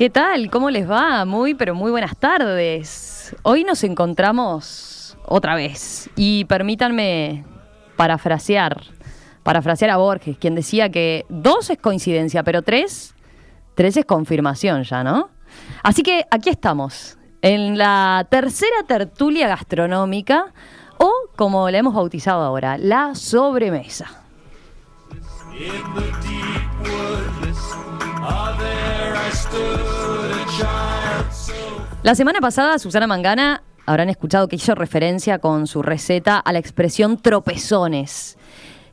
¿Qué tal? ¿Cómo les va? Muy, pero muy buenas tardes. Hoy nos encontramos otra vez y permítanme parafrasear, parafrasear a Borges, quien decía que dos es coincidencia, pero tres, tres es confirmación ya, ¿no? Así que aquí estamos, en la tercera tertulia gastronómica, o como la hemos bautizado ahora, la sobremesa. La semana pasada, Susana Mangana, habrán escuchado que hizo referencia con su receta a la expresión tropezones,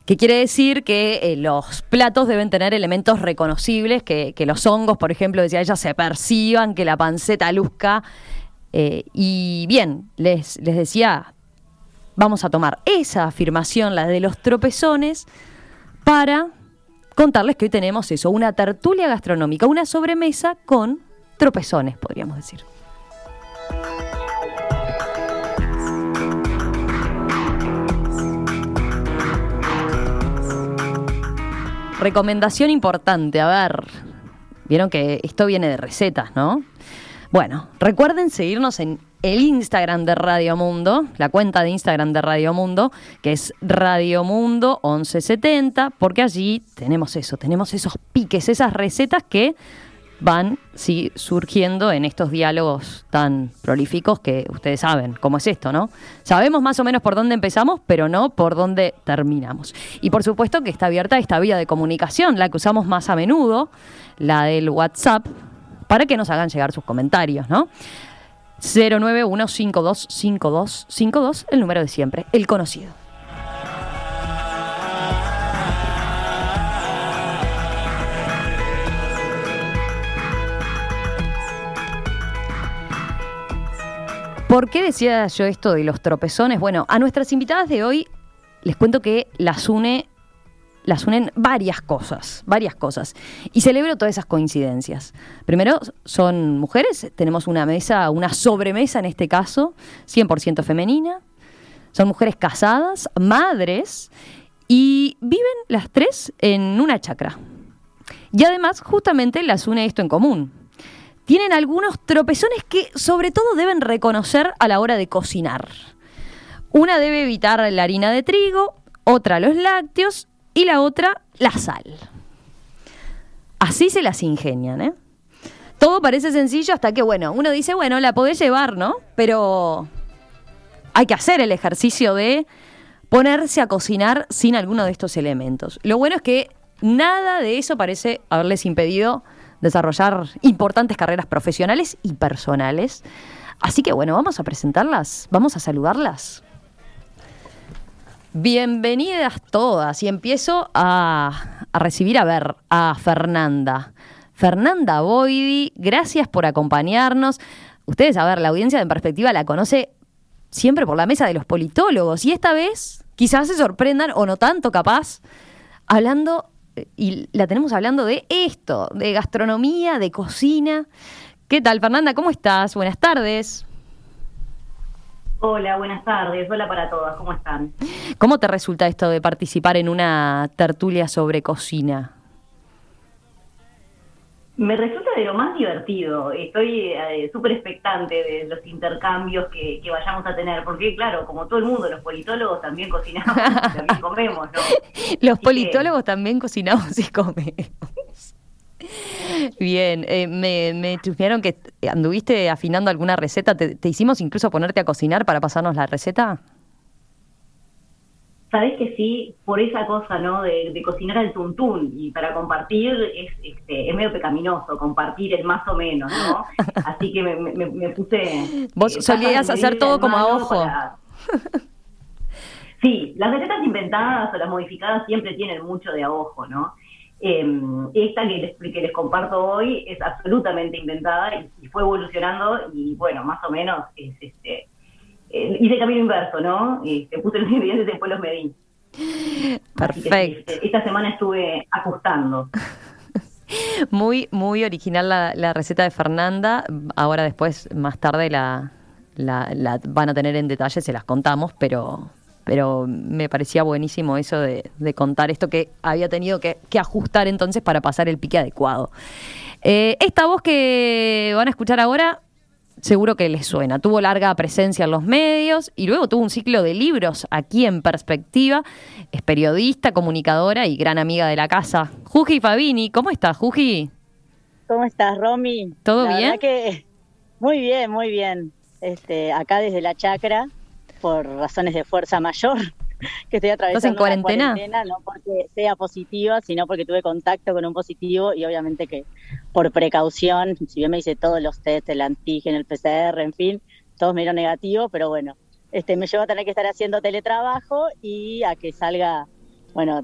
que quiere decir que eh, los platos deben tener elementos reconocibles, que, los hongos, por ejemplo, decía ella, se perciban, que la panceta luzca. Eh, y bien, les, les decía, vamos a tomar esa afirmación, la de los tropezones, para contarles que hoy tenemos eso, una tertulia gastronómica, una sobremesa con tropezones, podríamos decir. Recomendación importante, a ver, vieron que esto viene de recetas, ¿no? Bueno, recuerden seguirnos en el Instagram de Radio Mundo, la cuenta de Instagram de Radio Mundo, que es Radio Mundo 1170, porque allí tenemos eso, tenemos esos piques, esas recetas que van surgiendo en estos diálogos tan prolíficos que ustedes saben cómo es esto, ¿no? Sabemos más o menos por dónde empezamos, pero no por dónde terminamos. Y por supuesto que está abierta esta vía de comunicación, la que usamos más a menudo, la del WhatsApp, para que nos hagan llegar sus comentarios, ¿no? 091525252, el número de siempre, el conocido. ¿Por qué decía yo esto de los tropezones? Bueno, a nuestras invitadas de hoy les cuento que las une las unen varias cosas, varias cosas. Y celebro todas esas coincidencias. Primero, son mujeres, tenemos una mesa, una sobremesa en este caso, 100% femenina. Son mujeres casadas, madres, y viven las tres en una chacra. Y además, justamente las une esto en común tienen algunos tropezones que sobre todo deben reconocer a la hora de cocinar. Una debe evitar la harina de trigo, otra los lácteos y la otra la sal. Así se las ingenian, ¿eh? Todo parece sencillo hasta que, bueno, uno dice, bueno, la podés llevar, ¿no? Pero hay que hacer el ejercicio de ponerse a cocinar sin alguno de estos elementos. Lo bueno es que nada de eso parece haberles impedido desarrollar importantes carreras profesionales y personales. Así que bueno, vamos a presentarlas, vamos a saludarlas. Bienvenidas todas y empiezo a, recibir, a ver, a Fernanda. Fernanda Boidi, gracias por acompañarnos. Ustedes, a ver, la audiencia de En Perspectiva la conoce siempre por la mesa de los politólogos y esta vez quizás se sorprendan o no tanto capaz, hablando y la tenemos hablando de esto, de gastronomía, de cocina. ¿Qué tal, Fernanda? ¿Cómo estás? Buenas tardes. Hola, buenas tardes. Hola para todas. ¿Cómo están? ¿Cómo te resulta esto de participar en una tertulia sobre cocina? Me resulta de lo más divertido. Estoy eh, súper expectante de los intercambios que, vayamos a tener, porque claro, como todo el mundo, los politólogos también cocinamos y también comemos, ¿no? Los politólogos también cocinamos y comemos. Bien, eh, me, me que anduviste afinando alguna receta. ¿Te hicimos incluso ponerte a cocinar para pasarnos la receta? sabes que sí, por esa cosa, ¿no? De, cocinar al tuntún y para compartir es, este, es medio pecaminoso, compartir el más o menos, ¿no? Así que me, puse... Vos eh, solías hacer todo como a ojo. Sí, las recetas inventadas o las modificadas siempre tienen mucho de a ojo, ¿no? Em, esta que les, que les comparto hoy es absolutamente inventada y, y, fue evolucionando y bueno, más o menos es este eh, hice camino inverso, ¿no? Y te puse los ingredientes y después los medí. Perfecto. Este, esta semana estuve ajustando. Muy, muy original la, receta de Fernanda. Ahora después, más tarde, la, la, van a tener en detalle, se las contamos, pero pero me parecía buenísimo eso de, contar esto que había tenido que, ajustar entonces para pasar el pique adecuado. Eh, esta voz que van a escuchar ahora seguro que les suena. Tuvo larga presencia en los medios y luego tuvo un ciclo de libros aquí en perspectiva. Es periodista, comunicadora y gran amiga de la casa. Juji Fabini, ¿cómo estás, Juji? ¿Cómo estás, Romy? ¿Todo bien? que muy bien, muy bien. Este, acá desde la chacra, por razones de fuerza mayor, que estoy atravesando. ¿Estás en cuarentena? cuarentena? No porque sea positiva, sino porque tuve contacto con un positivo y obviamente que por precaución, si bien me hice todos los test, el antígeno, el PCR, en fin, todos me dieron negativo, pero bueno, este me llevó a tener que estar haciendo teletrabajo y a que salga, bueno,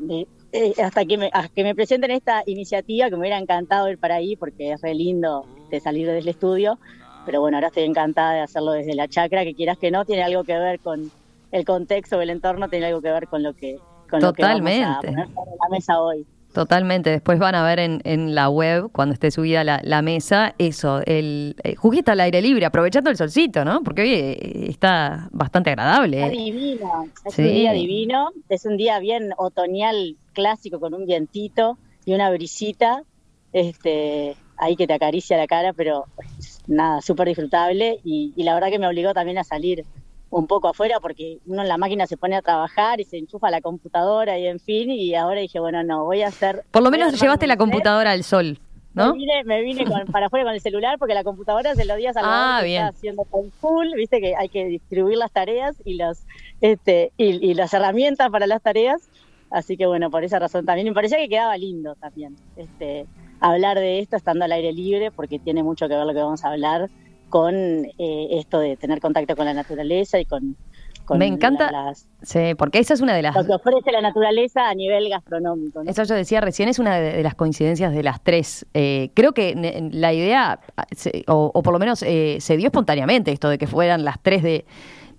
eh, hasta que me, que me presenten esta iniciativa, que me hubiera encantado ir para ahí porque es re lindo de salir desde el estudio, pero bueno, ahora estoy encantada de hacerlo desde la chacra, que quieras que no, tiene algo que ver con el contexto, el entorno, tiene algo que ver con lo que, con Totalmente. Lo que vamos a poner la mesa hoy. Totalmente, después van a ver en, en la web, cuando esté subida la, la mesa, eso, el eh, juguete al aire libre, aprovechando el solcito, ¿no? Porque hoy eh, está bastante agradable. Está divino, es un día divino, es un día bien otoñal, clásico, con un vientito y una brisita, este, ahí que te acaricia la cara, pero nada, súper disfrutable y, y la verdad que me obligó también a salir un poco afuera porque uno en la máquina se pone a trabajar y se enchufa la computadora y en fin, y ahora dije, bueno, no, voy a hacer... Por lo menos llevaste la computadora al sol. ¿No? Me vine, para afuera con el celular porque la computadora se lo días al ah, está haciendo con full, viste que hay que distribuir las tareas y los este y, y, las herramientas para las tareas, así que bueno, por esa razón también me parecía que quedaba lindo también este hablar de esto estando al aire libre porque tiene mucho que ver lo que vamos a hablar con eh, esto de tener contacto con la naturaleza y con... Me encanta, las, sí, porque esa es una de las... Lo que ofrece la naturaleza a nivel gastronómico. Eso yo decía recién, es una de, las coincidencias de las tres. Eh, creo que la idea, o, por lo menos eh, se dio espontáneamente esto de que fueran las tres de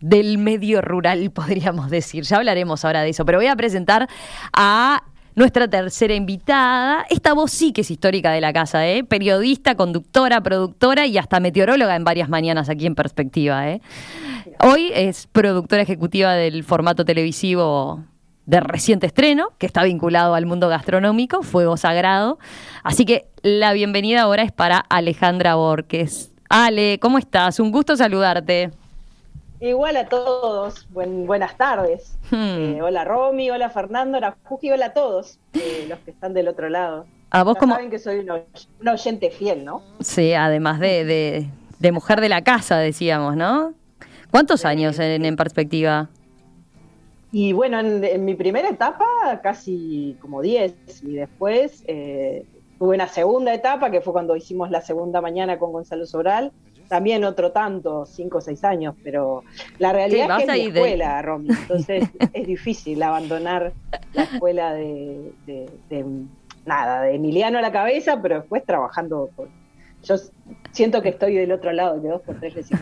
del medio rural, podríamos decir. Ya hablaremos ahora de eso, pero voy a presentar a nuestra tercera invitada. Esta voz sí que es histórica de la casa, ¿eh? Periodista, conductora, productora y hasta meteoróloga en varias mañanas aquí en Perspectiva, ¿eh? Hoy es productora ejecutiva del formato televisivo de reciente estreno, que está vinculado al mundo gastronómico, Fuego Sagrado. Así que la bienvenida ahora es para Alejandra Borges. Ale, ¿cómo estás? Un gusto saludarte. Igual a todos, buenas tardes. Hmm. Eh, hola Romy, hola Fernando, hola Juji, hola a todos eh, los que están del otro lado. A vos como... Saben que soy una, oyente fiel, ¿no? Sí, además de, de, mujer de la casa, decíamos, ¿no? ¿Cuántos años en, perspectiva? Y bueno, en, mi primera etapa casi como 10 y después eh, tuve una segunda etapa que fue cuando hicimos la segunda mañana con Gonzalo Sobral también otro tanto, cinco o seis años, pero la realidad es que es mi escuela, Romy, entonces es difícil abandonar la escuela de, nada, de Emiliano a la cabeza, pero después trabajando Yo siento que estoy del otro lado, de dos por tres y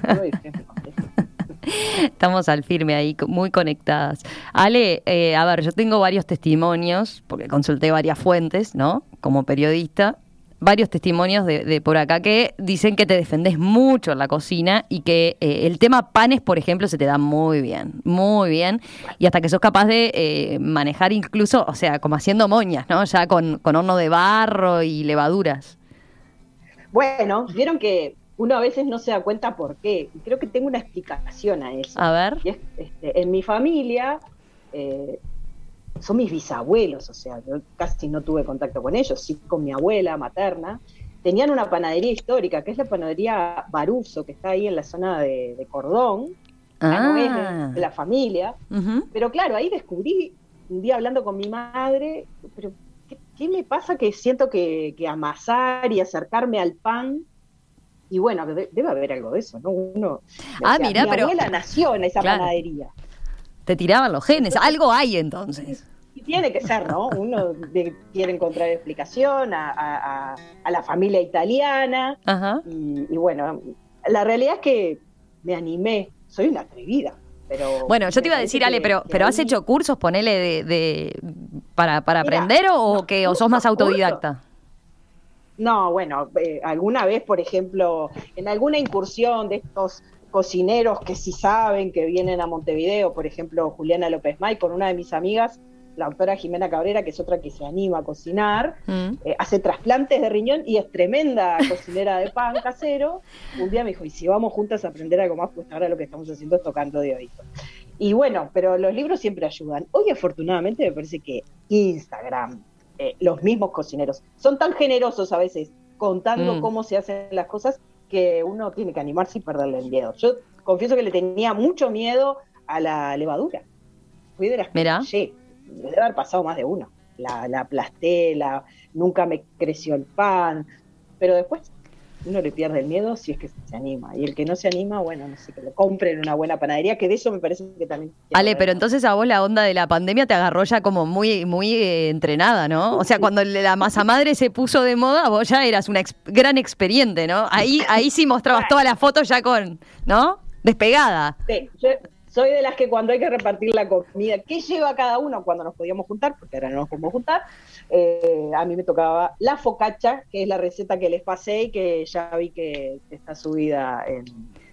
Estamos al firme ahí, muy conectadas. Ale, eh, a ver, yo tengo varios testimonios, porque consulté varias fuentes, ¿no? Como periodista, varios testimonios de, por acá que dicen que te defendés mucho en la cocina y que eh, el tema panes, por ejemplo, se te da muy bien, muy bien. Y hasta que sos capaz de eh, manejar incluso, o sea, como haciendo moñas, ¿no? Ya con, horno de barro y levaduras. Bueno, vieron que uno a veces no se da cuenta por qué. Y creo que tengo una explicación a eso. A ver. Este, en mi familia, eh, son mis bisabuelos, o sea, yo casi no tuve contacto con ellos, sí con mi abuela materna. Tenían una panadería histórica, que es la panadería Baruso, que está ahí en la zona de, Cordón, ah. de, la familia. Pero claro, ahí descubrí, un día hablando con mi madre, pero ¿qué, me pasa que siento que, amasar y acercarme al pan y bueno, debe haber algo de eso, ¿no? Uno, ah, mira, mi pero. abuela nació en esa panadería. Te tiraban los genes, algo hay entonces. Tiene que ser, ¿no? Uno quiere encontrar explicación a, la familia italiana. Y, bueno, la realidad es que me animé, soy una atrevida. Pero bueno, yo te iba a decir, Ale, pero, pero ¿has hecho cursos, ponele, de, para, para aprender o, que, o sos más autodidacta? No, bueno, eh, alguna vez, por ejemplo, en alguna incursión de estos cocineros que sí saben, que vienen a Montevideo, por ejemplo, Juliana López May, con una de mis amigas, la doctora Jimena Cabrera, que es otra que se anima a cocinar, Mm. eh, hace trasplantes de riñón y es tremenda cocinera de pan casero. Un día me dijo, y si vamos juntas a aprender algo más, pues ahora lo que estamos haciendo es tocando de oído. Y bueno, pero los libros siempre ayudan. Hoy afortunadamente me parece que Instagram, eh, los mismos cocineros, son tan generosos a veces contando Mm. cómo se hacen las cosas que uno tiene que animarse y perderle el miedo. Yo confieso que le tenía mucho miedo a la levadura. Fui de las que. Me debe haber pasado más de uno. La, la aplasté, la, nunca me creció el pan. Pero después uno le pierde el miedo si es que se anima. Y el que no se anima, bueno, no sé, que lo compre en una buena panadería, que de eso me parece que también... Ale, pero entonces a vos la onda de la pandemia te agarró ya como muy, muy eh, entrenada, ¿no? O sea, cuando la masa madre se puso de moda, vos ya eras una ex- gran experiente, ¿no? Ahí, ahí sí mostrabas todas las fotos ya con, ¿no? Despegada. Sí, yo soy de las que cuando hay que repartir la comida, ¿qué lleva cada uno cuando nos podíamos juntar? Porque ahora no nos podemos juntar. eh, a mí me tocaba la focacha, que es la receta que les pasé y que ya vi que está subida en,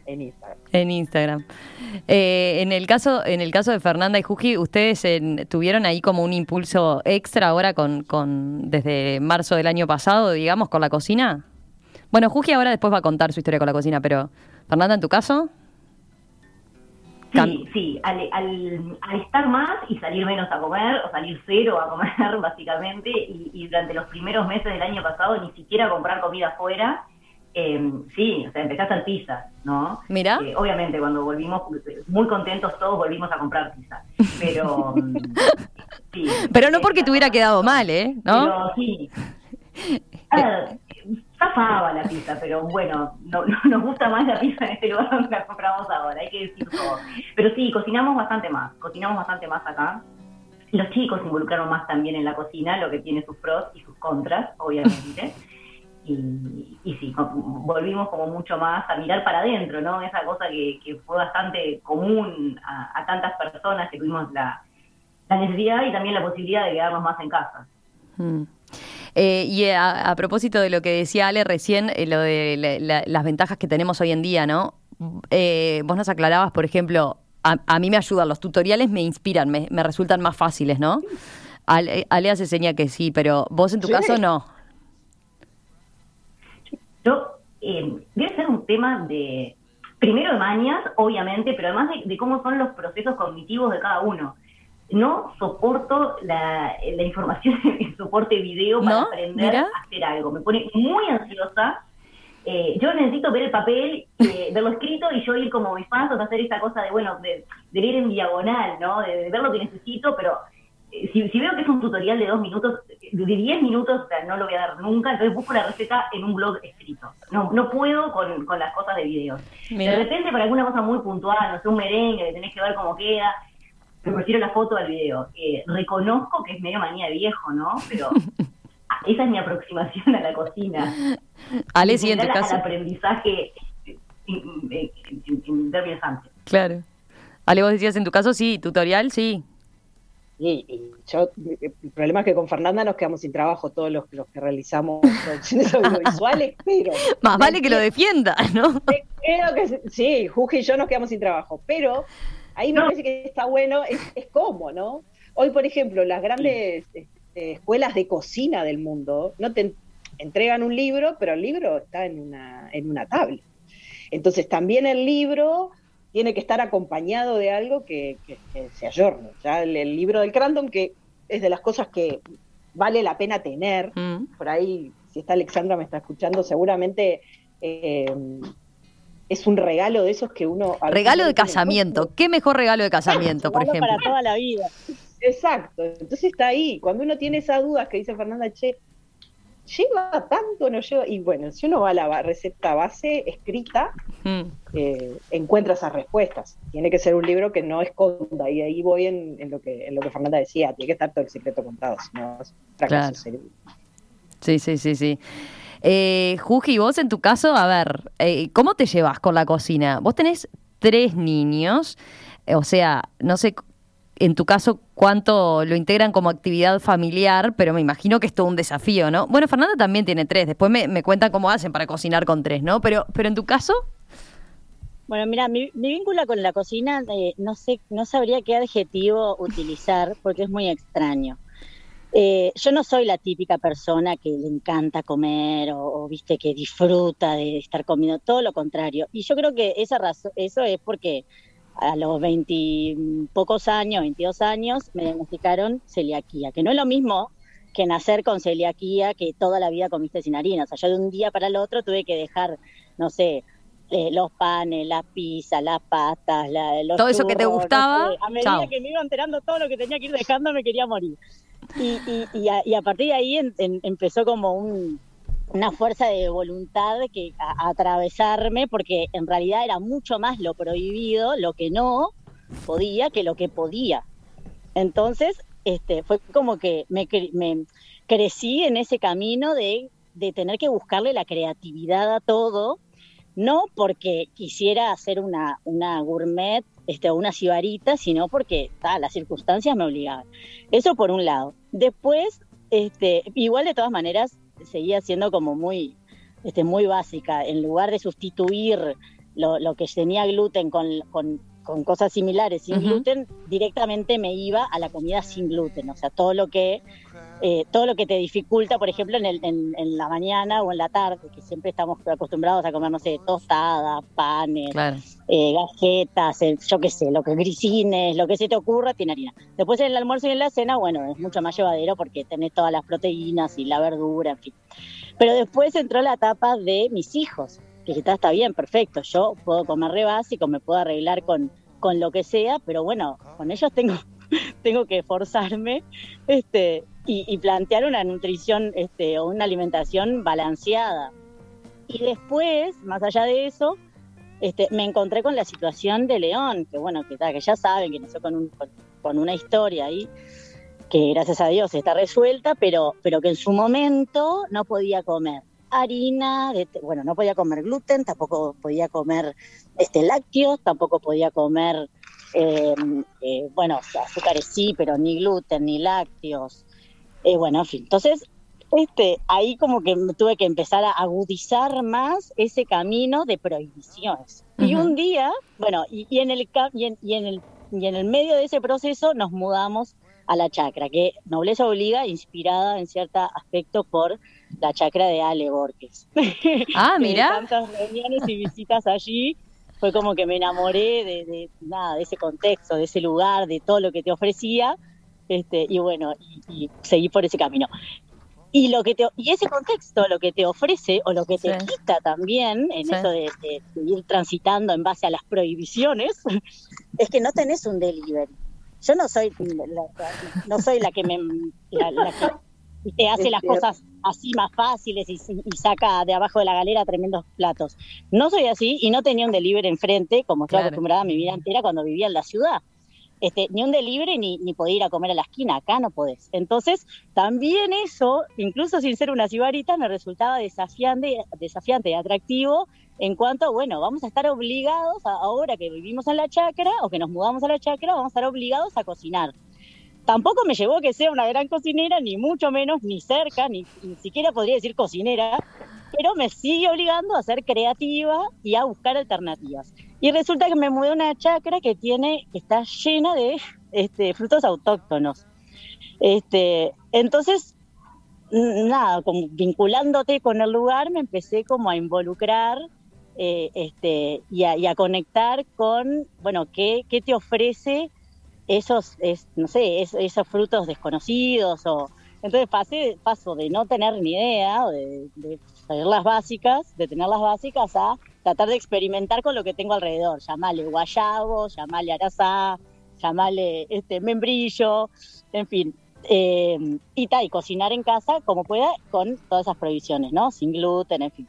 en Instagram. En Instagram. Eh, en el caso, en el caso de Fernanda y Juji, ustedes tuvieron ahí como un impulso extra ahora con, con desde marzo del año pasado, digamos, con la cocina. Bueno, Juji ahora después va a contar su historia con la cocina, pero Fernanda, en tu caso, Sí, sí, al, al, al estar más y salir menos a comer, o salir cero a comer, básicamente, y, y durante los primeros meses del año pasado ni siquiera comprar comida afuera, eh, sí, o sea, empecé a hacer pizza, ¿no? Mira. Eh, obviamente, cuando volvimos, muy contentos todos, volvimos a comprar pizza. Pero. mm, sí, pero no porque eh, te hubiera quedado mal, ¿eh? ¿No? Pero sí. Ah, zafaba la pizza, pero bueno, no, no nos gusta más la pizza en este lugar donde la compramos ahora, hay que decir todo. Pero sí, cocinamos bastante más, cocinamos bastante más acá. Los chicos se involucraron más también en la cocina, lo que tiene sus pros y sus contras, obviamente. Y, sí, volvimos como mucho más a mirar para adentro, ¿no? Esa cosa que, que fue bastante común a, a tantas personas que tuvimos la, la necesidad y también la posibilidad de quedarnos más en casa. Mm. Eh, y a, a propósito de lo que decía Ale recién, eh, lo de la- la- las ventajas que tenemos hoy en día, ¿no? Eh, vos nos aclarabas, por ejemplo, a, a mí me ayudan, los tutoriales me inspiran, me, me resultan más fáciles, ¿no? Ale, Ale hace seña que sí, pero vos en tu Sí. caso no. Yo, eh, debe ser un tema de, primero de mañas, obviamente, pero además de, de cómo son los procesos cognitivos de cada uno. No soporto la, la información en soporte video para ¿No? aprender Mira. a hacer algo. Me pone muy ansiosa. Eh, yo necesito ver el papel, eh, verlo escrito y yo ir como mis pasos a hacer esta cosa de, bueno, de, de leer en diagonal, ¿no? De, de ver lo que necesito, pero eh, si, si veo que es un tutorial de dos minutos, de 10 minutos, o sea, no lo voy a dar nunca, entonces busco la receta en un blog escrito. No, no puedo con, con las cosas de videos. Mira. De repente, para alguna cosa muy puntual, no sé, un merengue, que tenés que ver cómo queda, me prefiero la foto al video. Eh, reconozco que es medio manía de viejo, ¿no? Pero esa es mi aproximación a la cocina. Ale, sí, en tu caso. Al aprendizaje en, en- en- en términos amplios. Claro. Ale, vos decías en tu caso sí, tutorial, sí. Y, y yo, el problema es que con Fernanda nos quedamos sin trabajo todos los, los que realizamos producciones audiovisuales, pero... Más vale que lo defienda, ¿no? Creo que sí, sí, Juge y yo nos quedamos sin trabajo, pero ahí me No. parece que está bueno, es, es cómo, ¿no? Hoy, por ejemplo, las grandes este, escuelas de cocina del mundo no te en- entregan un libro, pero el libro está en una, en una tablet. Entonces, también el libro tiene que estar acompañado de algo que, que- que se ayorne. Ya el, el libro del Crandom, que es de las cosas que vale la pena tener, Mm. por ahí, si está Alexandra me está escuchando, seguramente eh, es un regalo de esos que uno... Regalo de casamiento. ¿Qué mejor regalo de casamiento, por ejemplo? para toda la vida. Exacto, entonces está ahí. Cuando uno tiene esas dudas que dice Fernanda, che, ¿lleva tanto o no lleva? Y bueno, si uno va a la receta base escrita, Mm. eh, encuentra esas respuestas. Tiene que ser un libro que no esconda, y ahí voy en, en lo que en lo que Fernanda decía, tiene que estar todo el secreto contado, si no es fracaso Claro. Sí, sí, sí, sí. Eh, Juji, vos en tu caso, a ver, eh, ¿cómo te llevas con la cocina? Vos tenés tres niños, eh, o sea, no sé en tu caso cuánto lo integran como actividad familiar, pero me imagino que es todo un desafío, ¿no? Bueno, Fernanda también tiene tres, después me, cuentan cómo hacen para cocinar con tres, ¿no? Pero, pero en tu caso, Bueno, mira, mi, vínculo con la cocina, eh, no sé, no sabría qué adjetivo utilizar porque es muy extraño. Eh, yo no soy la típica persona que le encanta comer o, viste que disfruta de estar comiendo, todo lo contrario. Y yo creo que esa razón, eso es porque a los 20 pocos años, 22 años, me diagnosticaron celiaquía, que no es lo mismo que nacer con celiaquía que toda la vida comiste sin harina. O sea, yo de un día para el otro tuve que dejar, no sé, eh, los panes, las pizzas, las pastas, la, los todo eso que te gustaba. a medida que me iba enterando todo lo que tenía que ir dejando, me quería morir. Y, y, y, a, partir de ahí empezó como una fuerza de voluntad que a, atravesarme, porque en realidad era mucho más lo prohibido, lo que no podía, que lo que podía. Entonces, este, fue como que me, me crecí en ese camino de, de tener que buscarle la creatividad a todo no porque quisiera hacer una, una gourmet este, o una cibarita, sino porque las circunstancias me obligaban. Eso por un lado. Después, este, igual de todas maneras, seguía siendo como muy, este, muy básica. En lugar de sustituir lo, lo que tenía gluten con, con, con cosas similares sin gluten, directamente me iba a la comida sin gluten. O sea, todo lo que eh, todo lo que te dificulta, por ejemplo, en, el, en, la mañana o en la tarde, que siempre estamos acostumbrados a comer, no sé, tostadas, panes, eh, galletas, eh, yo qué sé, lo que grisines, lo que se te ocurra, tiene harina. Después en el almuerzo y en la cena, bueno, es mucho más llevadero porque tenés todas las proteínas y la verdura, en fin. Pero después entró la etapa de mis hijos, que está, está bien, perfecto, yo puedo comer re básico, me puedo arreglar con, con lo que sea, pero bueno, con ellos tengo tengo que esforzarme este, y, plantear una nutrición este, o una alimentación balanceada. Y después, más allá de eso, este, me encontré con la situación de León, que bueno, que, que ya saben que nació con, con, una historia ahí, que gracias a Dios está resuelta, pero, pero que en su momento no podía comer harina, bueno, no podía comer gluten, tampoco podía comer este, lácteos, tampoco podía comer eh, eh, bueno, azúcares sí, pero ni gluten, ni lácteos. Eh, bueno, en fin. Entonces, este, ahí como que tuve que empezar a agudizar más ese camino de prohibiciones. Y un día, bueno, y, en el, y, en, y, en el, y en el medio de ese proceso nos mudamos a la chacra, que Nobleza Obliga, inspirada en cierto aspecto por la chacra de Ale Borges. Ah, mira. tantas reuniones y visitas allí fue como que me enamoré de, nada, de ese contexto, de ese lugar, de todo lo que te ofrecía, este, y bueno, y, seguí por ese camino. Y lo que te, y ese contexto, lo que te ofrece o lo que te quita también en eso de, ir transitando en base a las prohibiciones, es que no tenés un delivery. Yo no soy la, no soy la que me la que y te hace las cosas así más fáciles y, saca de abajo de la galera tremendos platos. No soy así y no tenía un delivery enfrente, como estoy acostumbrada a mi vida entera cuando vivía en la ciudad. Este, ni un delivery ni, ni poder ir a comer a la esquina, acá no podés. Entonces, también eso, incluso sin ser una cibarita, me resultaba desafiante, desafiante y atractivo en cuanto, bueno, vamos a estar obligados, ahora que vivimos en la chacra o que nos mudamos a la chacra, vamos a estar obligados a cocinar tampoco me llevó que sea una gran cocinera, ni mucho menos, ni cerca, ni, siquiera podría decir cocinera, pero me sigue obligando a ser creativa y a buscar alternativas. Y resulta que me mudé a una chacra que tiene, que está llena de este, frutos autóctonos. Este, entonces, nada, vinculándote con el lugar, me empecé como a involucrar eh, este, y, a, conectar con, bueno, qué, qué te ofrece esos, es, no sé, esos frutos desconocidos o... Entonces pasé, paso de no tener ni idea, de, de saber las básicas, de tener las básicas, a tratar de experimentar con lo que tengo alrededor. Llamale guayabo, llamale arazá, llamale este, membrillo, en fin. Eh, y, ta, y cocinar en casa como pueda con todas esas provisiones, ¿no? Sin gluten, en fin.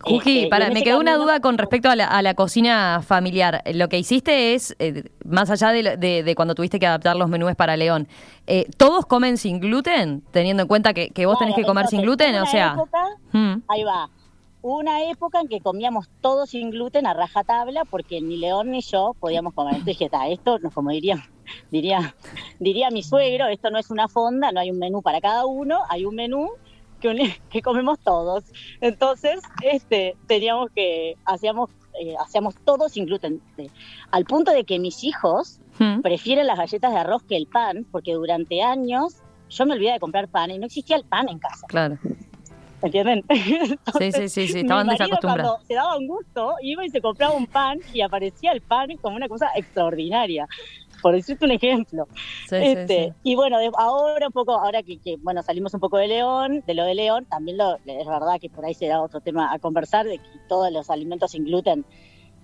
Juji, este, para, me quedó una duda con respecto a la, cocina familiar. Lo que hiciste es, eh, más allá de, cuando tuviste que adaptar los menús para León, eh, ¿todos comen sin gluten? Teniendo en cuenta que, vos tenés que comer sin gluten, o sea... Hmm. Ahí va. Una época en que comíamos todos sin gluten a rajatabla porque ni León ni yo podíamos comer. Entonces dije, esto, como diría, diría, diría mi suegro, esto no es una fonda, no hay un menú para cada uno, hay un menú que, que comemos todos. Entonces, este, teníamos que, hacíamos eh, hacíamos todo sin gluten. De- al punto de que mis hijos Mm. prefieren las galletas de arroz que el pan, porque durante años yo me olvidé de comprar pan y no existía el pan en casa, Claro. ¿entienden? Sí, sí, sí, sí, estaban mi marido desacostumbrados. Cuando se daba un gusto, iba y se compraba un pan y aparecía el pan como una cosa extraordinaria. Por decirte un ejemplo. Sí, sí, Este, sí. Y bueno, de- ahora un poco, ahora que, que, bueno salimos un poco de León, de lo de León, también lo, es verdad que por ahí se da otro tema a conversar, de que todos los alimentos sin gluten,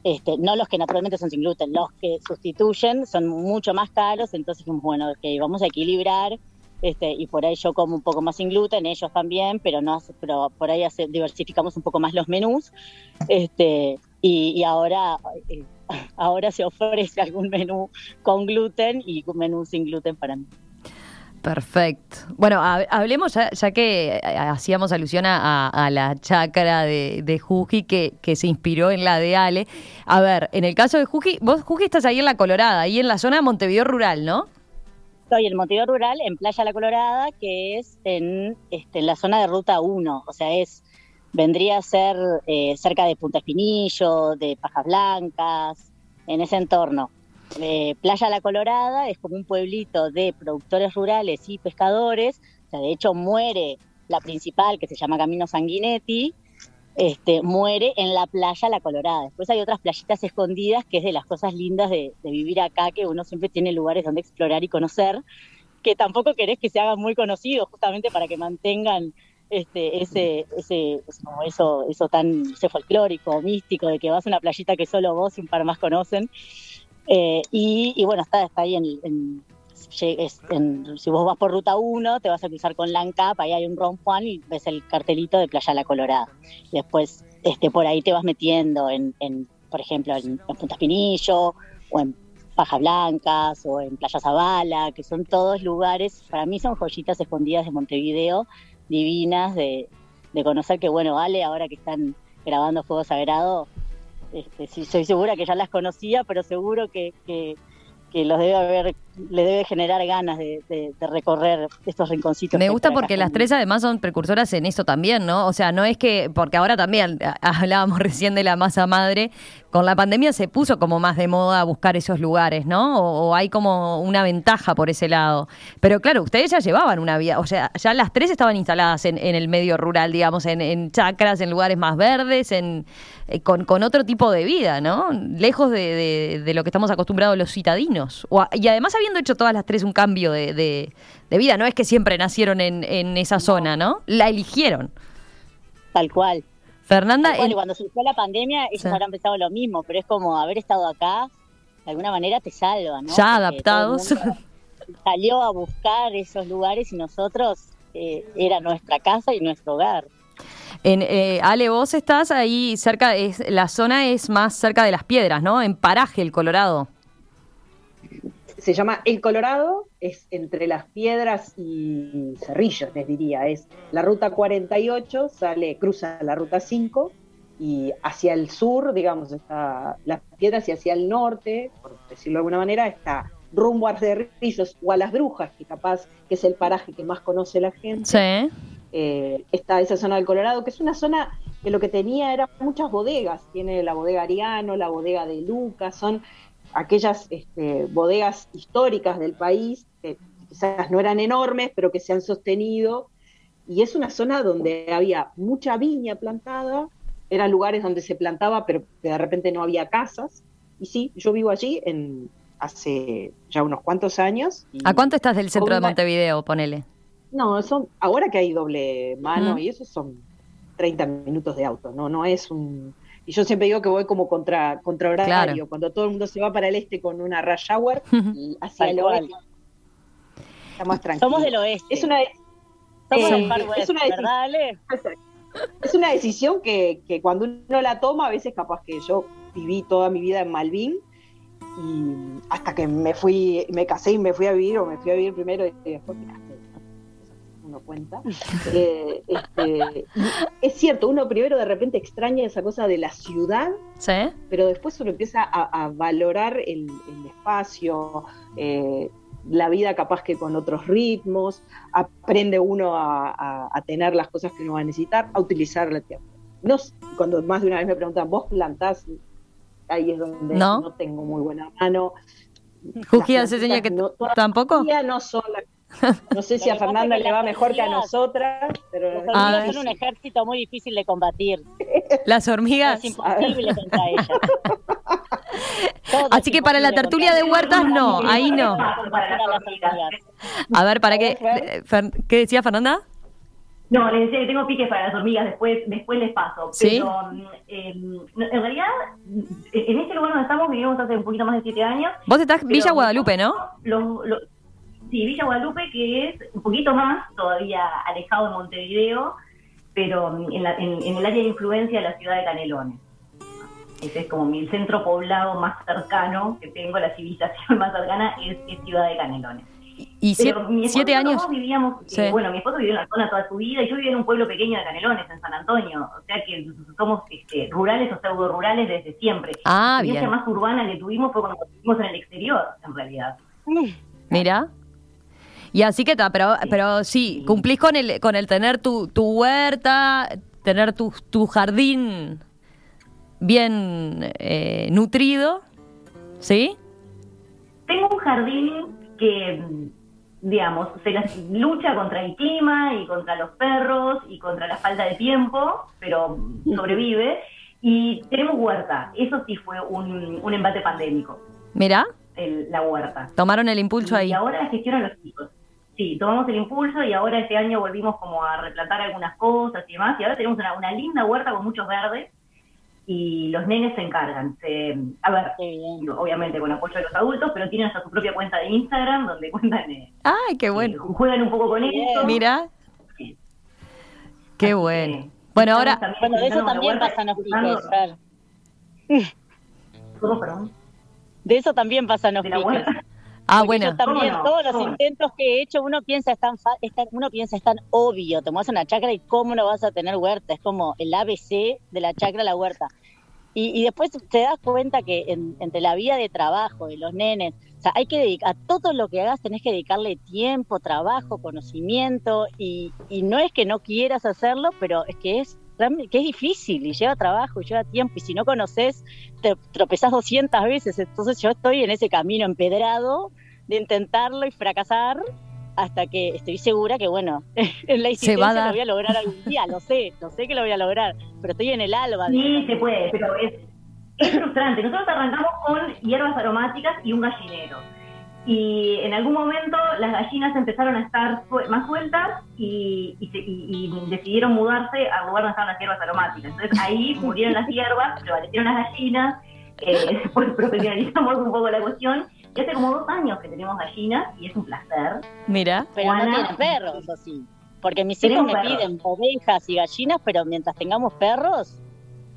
este, no los que naturalmente son sin gluten, los que sustituyen son mucho más caros, entonces bueno, que vamos a equilibrar, este, y por ahí yo como un poco más sin gluten, ellos también, pero no pero por ahí hace- diversificamos un poco más los menús, este, y, y ahora eh, ahora se ofrece algún menú con gluten y un menú sin gluten para mí. Perfecto. Bueno, hab- hablemos ya, ya que eh, hacíamos alusión a, a la chácara de, de Juji que, que se inspiró en la de Ale. A ver, en el caso de Juji, vos Juji estás ahí en La Colorada, ahí en la zona de Montevideo Rural, ¿no? Estoy en Montevideo Rural, en Playa La Colorada, que es en, este, en la zona de Ruta 1, o sea, es vendría a ser eh, cerca de Punta Espinillo, de Pajas Blancas, en ese entorno. Eh, Playa La Colorada es como un pueblito de productores rurales y pescadores, o sea, de hecho muere la principal, que se llama Camino Sanguinetti, este, muere en la playa La Colorada. Después hay otras playitas escondidas, que es de las cosas lindas de, de vivir acá, que uno siempre tiene lugares donde explorar y conocer, que tampoco querés que se hagan muy conocidos, justamente para que mantengan este, ese, ese, como eso, eso tan ese folclórico, místico, de que vas a una playita que solo vos y un par más conocen. Eh, y, y bueno, está, está ahí en, en- en- si vos vas por ruta 1, te vas a cruzar con Lancap, ahí hay un Ron Juan y ves el cartelito de Playa La Colorada. Después este, por ahí te vas metiendo en, en, por ejemplo, en, en Punta Espinillo o en Pajas Blancas o en Playa Zabala, que son todos lugares, para mí son joyitas escondidas de Montevideo, divinas de, de conocer que, bueno, Ale, ahora que están grabando Fuego Sagrado, este, sí, soy segura que ya las conocía, pero seguro que, que, que los debe haber, le debe generar ganas de, de- de recorrer estos rinconcitos. Me gusta porque las tres además son precursoras en eso también, ¿no? O sea, no es que, porque ahora también hablábamos recién de la masa madre, con la pandemia se puso como más de moda buscar esos lugares, ¿no? O, o hay como una ventaja por ese lado. Pero claro, ustedes ya llevaban una vida, o sea, ya las tres estaban instaladas en, en el medio rural, digamos, en, en chacras, en lugares más verdes, en, eh, con, con otro tipo de vida, ¿no? Lejos de, de- de lo que estamos acostumbrados los citadinos. O y además habiendo hecho todas las tres un cambio de, de- de vida, no es que siempre nacieron en, en esa zona, ¿no? La eligieron. Tal cual. Fernanda, Tal cual, cuando surgió la pandemia, ellos Sí. habrán pensado lo mismo, pero es como haber estado acá, de alguna manera te salva, ¿no? Ya Porque adaptados. Salió a buscar esos lugares y nosotros eh, era nuestra casa y nuestro hogar. en, eh, Ale, vos estás ahí cerca, es, la zona es más cerca de las piedras, ¿no? En Paraje, el Colorado. Se llama El Colorado, es entre las piedras y Cerrillos, les diría. Es la ruta 48, sale, cruza la ruta 5 y hacia el sur, digamos, está las piedras y hacia el norte, por decirlo de alguna manera, está rumbo a Cerrillos o a las Brujas, que capaz que es el paraje que más conoce la gente. Sí. eh, está esa zona del Colorado, que es una zona que lo que tenía eran muchas bodegas. Tiene la bodega Ariano, la bodega de Lucas, son aquellas este, bodegas históricas del país, que quizás no eran enormes, pero que se han sostenido. Y es una zona donde había mucha viña plantada, eran lugares donde se plantaba, pero que de repente no había casas. Y sí, yo vivo allí en hace ya unos cuantos años. y- ¿A cuánto estás del centro de Montevideo, ponele? no, son, ahora que hay doble mano y eso son 30 minutos de auto, no, no es un... Y yo siempre digo que voy como contra, contra horario, Claro. cuando todo el mundo se va para el este con una rush hour y hacia el oeste está más tranquilo. Somos del oeste. Es una, Somos eh, del Far es una decisión- ¿verdad, Ale? es una decisión que, que cuando uno la toma, a veces capaz que yo viví toda mi vida en Malvin y hasta que me fui, me casé y me fui a vivir, o me fui a vivir primero y después casé. Uno cuenta. Eh, este, es cierto, uno primero de repente extraña esa cosa de la ciudad, ¿Sí? pero después uno empieza a, a valorar el, el espacio, eh, la vida capaz que con otros ritmos, aprende uno a, a- a tener las cosas que uno va a necesitar, a utilizar la tierra. No, cuando más de una vez me preguntan, ¿vos plantás? ahí es donde ¿No? no, tengo muy buena mano. Juji Las hace señal que no- tampoco. no son las- No sé si a Fernanda es que le va mejor que a nosotras, pero hormigas son un ejército muy difícil de combatir. Las hormigas. Es imposible contra ellas. Todo Así que para la tertulia de huertas no, ahí no. A ver, ¿para qué? Eh, ¿Qué decía Fernanda? No, les decía que tengo piques para las hormigas, después, después les paso. ¿Sí? Pero eh, en realidad, en este lugar donde estamos vivimos hace un poquito más de siete años. Vos estás Villa Guadalupe, ¿no? los- los- sí, Villa Guadalupe, que es un poquito más, todavía alejado de Montevideo, pero mm, en, la- en- en el área de influencia de la ciudad de Canelones. Ese es como mi centro poblado más cercano que tengo, la civilización más cercana es, es Ciudad de Canelones. Y Pero siete, mi esposo siete años. vivíamos, eh, bueno, mi esposo vivió en la zona toda su vida y yo vivía en un pueblo pequeño de Canelones, en San Antonio. O sea que somos este, rurales o pseudo rurales desde siempre. Ah, la experiencia bien. más urbana que tuvimos fue cuando vivimos en el exterior, en realidad. Mira. Y así que está, pero, pero sí, cumplís con el, con el tener tu, tu huerta, tener tu, tu jardín bien eh, nutrido, ¿sí? Tengo un jardín que, digamos, se las lucha contra el clima y contra los perros y contra la falta de tiempo, pero sobrevive. Y tenemos huerta. Eso sí fue un, un embate pandémico, Mira, el- la huerta. tomaron el impulso ahí. Y ahora la gestionan los chicos. Sí, tomamos el impulso y ahora este año volvimos como a replantar algunas cosas y demás. Y ahora tenemos una, una linda huerta con muchos verdes y los nenes se encargan. Se, a ver, obviamente con apoyo de los adultos, pero tienen hasta su propia cuenta de Instagram donde cuentan, eh, Ay, qué bueno. eh, juegan un poco con eso. Mira, Sí. qué Así bueno. que Bueno, ahora, Bueno, de eso también pasan los disfrutando- piques, Fer. ¿Cómo, perdón? De eso también pasan los Ah, Porque bueno, yo también, ¿Cómo no? todos los intentos que he hecho, uno piensa es tan, fa- es tan- uno piensa es tan obvio, te mueves una chacra y cómo no vas a tener huerta, es como el ABC de la chacra a la huerta. Y, y después te das cuenta que en- entre la vida de trabajo de los nenes, o sea, hay que dedicar, a todo lo que hagas tenés que dedicarle tiempo, trabajo, conocimiento, y, y no es que no quieras hacerlo, pero es que es que es difícil y lleva trabajo y lleva tiempo, y si no conoces, te tropezás 200 veces, entonces yo estoy en ese camino empedrado de intentarlo y fracasar hasta que estoy segura que, bueno, en la Se va a insistencia dar. lo voy a lograr algún día, lo sé, lo sé que lo voy a lograr, pero estoy en el alba. de- Sí, se puede, pero es, es frustrante. Nosotros arrancamos con hierbas aromáticas y un gallinero. Y en algún momento las gallinas empezaron a estar más sueltas y, y se- y- y decidieron mudarse al lugar donde estaban las hierbas aromáticas. Entonces ahí murieron las hierbas, prevalecieron las gallinas, eh, después profesionalizamos un poco la cuestión. Y hace como dos años que tenemos gallinas y es un placer. mira. Pero no tienen perros, o sí. Porque mis hijos me perros. piden ovejas y gallinas, pero mientras tengamos perros,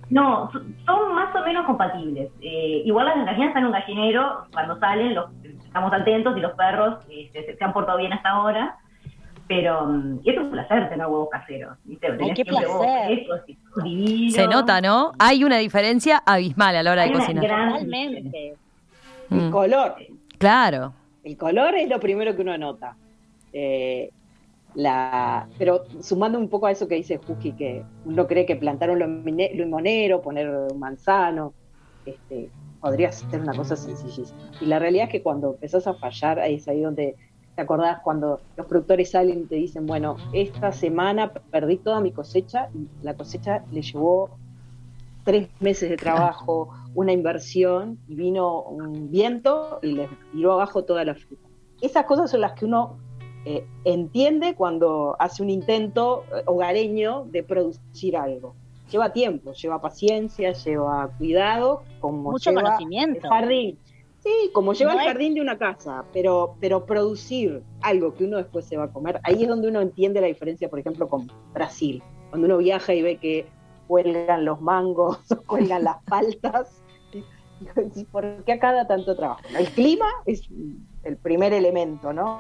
No, so- son más o menos compatibles. Eh, igual las gallinas están en un gallinero, cuando salen los, estamos atentos y los perros eh, se, se han portado bien hasta ahora. Pero mm, es un placer tener huevos caseros. ¿viste? Tenés qué placer. y. Se nota, ¿no? Hay una diferencia abismal a la hora de Hay una cocinar. totalmente. El Mm, color. Claro. El color es lo primero que uno nota. Eh, la, pero sumando un poco a eso que dice Juji, que uno cree que plantar un limone- limonero, poner un manzano, este, podría ser una cosa sencillísima. Y la realidad es que cuando empezás a fallar, ahí es ahí donde te acordás cuando los productores salen y te dicen, bueno, esta semana perdí toda mi cosecha y la cosecha le llevó tres meses de trabajo, una inversión y vino un viento y les tiró abajo toda la fruta. Esas cosas son las que uno eh, entiende cuando hace un intento eh, hogareño de producir algo. Lleva tiempo, lleva paciencia, lleva cuidado, como Mucho lleva conocimiento. el jardín. Sí, como lleva No el es- jardín de una casa, pero, pero producir algo que uno después se va a comer, ahí es donde uno entiende la diferencia, por ejemplo, con Brasil. Cuando uno viaja y ve que cuelgan los mangos, o cuelgan las paltas, ¿por qué acá da tanto trabajo? El clima es el primer elemento, ¿no?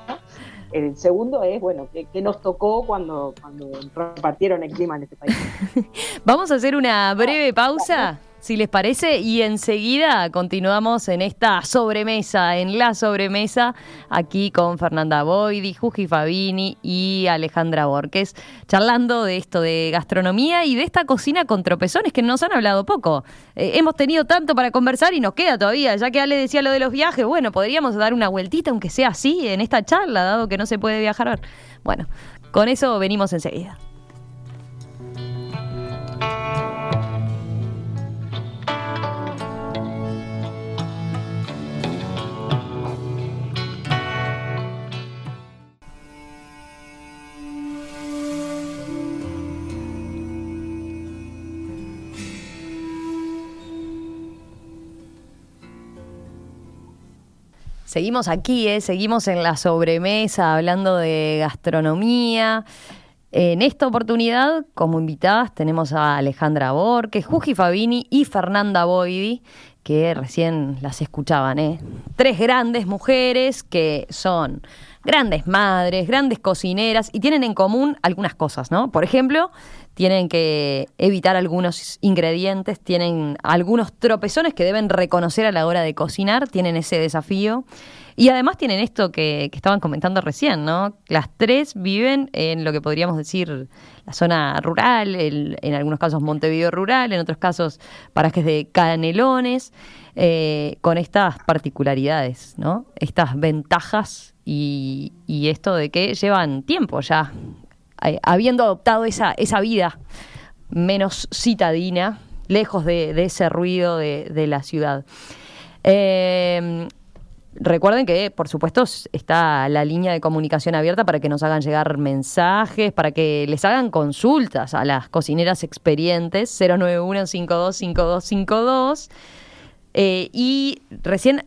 El segundo es, bueno, ¿qué, qué nos tocó cuando, cuando repartieron el clima en este país? Vamos a hacer una breve pausa, si les parece, y enseguida continuamos en esta sobremesa, en la sobremesa, aquí con Fernanda Boidi, Juji Fabini y Alejandra Borges, charlando de esto de gastronomía y de esta cocina con tropezones que nos han hablado poco. Eh, hemos tenido tanto para conversar y nos queda todavía, ya que Ale decía lo de los viajes, bueno, podríamos dar una vueltita, aunque sea así, en esta charla, dado que no se puede viajar. Bueno, con eso venimos enseguida. Seguimos aquí, ¿eh? seguimos en la sobremesa hablando de gastronomía. En esta oportunidad, como invitadas, tenemos a Alejandra Borges, Juji Fabini y Fernanda Boidi, que recién las escuchaban. ¿eh? Tres grandes mujeres que son grandes madres, grandes cocineras y tienen en común algunas cosas, ¿no? Por ejemplo, tienen que evitar algunos ingredientes, tienen algunos tropezones que deben reconocer a la hora de cocinar, tienen ese desafío. Y además tienen esto que, estaban comentando recién, ¿no? Las tres viven en lo que podríamos decir la zona rural, en algunos casos Montevideo rural, en otros casos parajes de Canelones, eh, con estas particularidades, ¿no? Estas ventajas y, esto de que llevan tiempo ya eh, habiendo adoptado esa, esa vida menos citadina, lejos de, ese ruido de, la ciudad. Eh, recuerden que, por supuesto, está la línea de comunicación abierta para que nos hagan llegar mensajes, para que les hagan consultas a las cocineras experientes, 091 525252 eh, y recién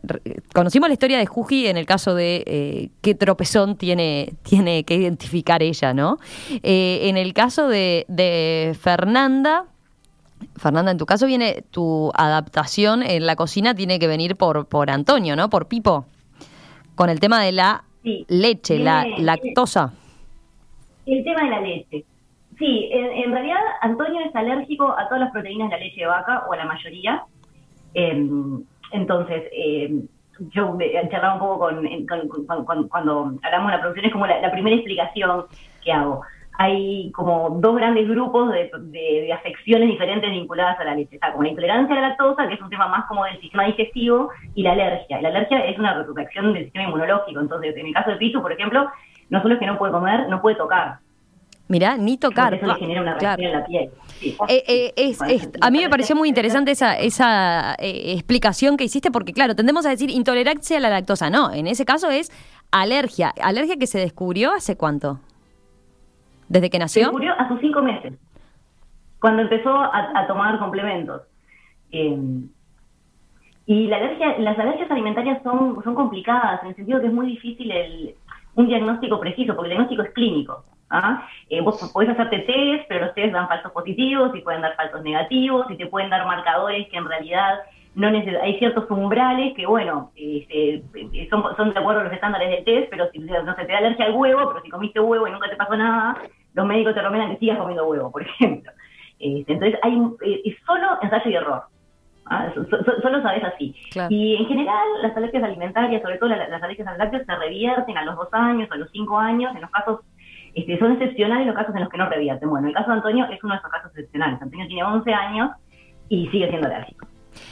conocimos la historia de Juji en el caso de eh, qué tropezón tiene, tiene que identificar ella, ¿no? Eh, en el caso de, Fernanda, Fernanda, en tu caso viene tu adaptación en la cocina tiene que venir por, por Antonio, ¿no? Por Pipo, con el tema de la leche, la lactosa. El tema de la leche. Sí, en, en realidad Antonio es alérgico a todas las proteínas de la leche de vaca, o a la mayoría. Em, entonces, eh, yo charlaba un poco con, cuando hablamos de la producción, es como la, primera explicación que hago. Hay como dos grandes grupos de, afecciones diferentes vinculadas a la leche. Está como la intolerancia a la lactosa, que es un tema más como del sistema digestivo, y la alergia. la alergia es una reacción del sistema inmunológico. Entonces, en el caso de Pitu, por ejemplo, no solo es que no puede comer, no puede tocar. Mirá, ni tocar. Eso le genera una reacción en la piel. Eh, eh, a mí me pareció muy interesante esa, esa eh, explicación que hiciste, porque claro, tendemos a decir intolerancia a la lactosa. No, en ese caso es alergia. ¿Alergia que se descubrió hace cuánto? ¿Desde que nació? Se descubrió a sus cinco meses, cuando empezó a, tomar complementos. y la alergia, las alergias alimentarias son, son complicadas, en el sentido que es muy difícil el, un diagnóstico preciso, porque el diagnóstico es clínico. ¿Ah? Eh, vos podés hacerte test, pero los test dan falsos positivos y pueden dar falsos negativos y te pueden dar marcadores que en realidad no hay ciertos umbrales que, bueno, este, son, son de acuerdo a los estándares del test, pero si no se te da alergia al huevo, pero si comiste huevo y nunca te pasó nada, los médicos te recomiendan que sigas comiendo huevo, por ejemplo. Este, entonces, hay eh, es solo ensayo y error. ¿ah? solo sabes así. Y en general, las alergias alimentarias, sobre todo las, alergias al lácteo, se revierten a los dos años, a los cinco años, en los casos este, son excepcionales los casos en los que no revierten. Bueno, el caso de Antonio es uno de esos casos excepcionales. Antonio tiene 11 años y sigue siendo alérgico.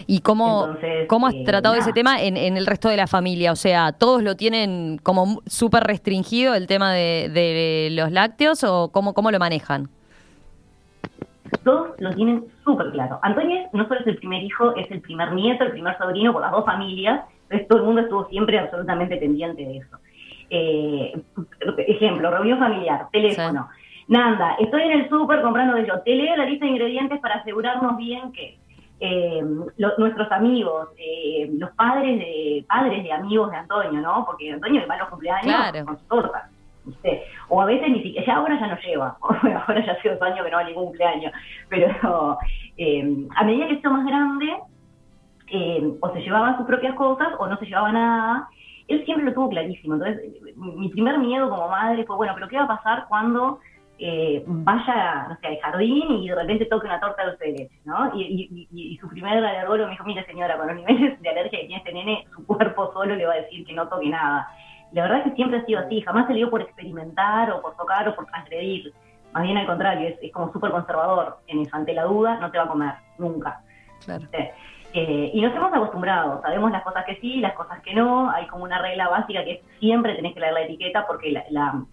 ¿Y cómo, cómo has eh, tratado ese tema en, el resto de la familia? O sea, ¿todos lo tienen como súper restringido el tema de, los lácteos o cómo, cómo lo manejan? Todos lo tienen súper claro. Antonio no solo es el primer hijo, es el primer nieto, el primer sobrino por las dos familias. Entonces todo el mundo estuvo siempre absolutamente pendiente de eso. Eh, ejemplo, reunión familiar, teléfono. Nada, estoy en el súper comprando de yo. Te leo la lista de ingredientes para asegurarnos bien que eh, nuestros amigos, eh, los padres de padres de amigos de Antonio, ¿no? Porque Antonio va a los cumpleaños con su torta. O a veces ni siquiera, ya ahora ya no lleva, ahora ya hace dos años que no va a ningún cumpleaños, pero eh, a medida que está más grande, o se llevaba sus propias cosas o no se llevaba nada, él siempre lo tuvo clarísimo. Entonces, mi primer miedo como madre fue, bueno, pero ¿qué va a pasar cuando eh, vaya, no sé, al jardín y de repente toque una torta de dulce de leche, ¿no? Y, y, su primer alergólogo me dijo, mire señora, con los niveles de alergia que tiene este nene, su cuerpo solo le va a decir que no toque nada. La verdad es que siempre ha sido así, jamás se le dio por experimentar o por tocar o por transgredir. Más bien al contrario, es, como súper conservador en eso, ante la duda no te va a comer, nunca. Claro. Eh, y nos hemos acostumbrado, sabemos las cosas que sí, las cosas que no, hay como una regla básica que es siempre tenés que leer la etiqueta porque la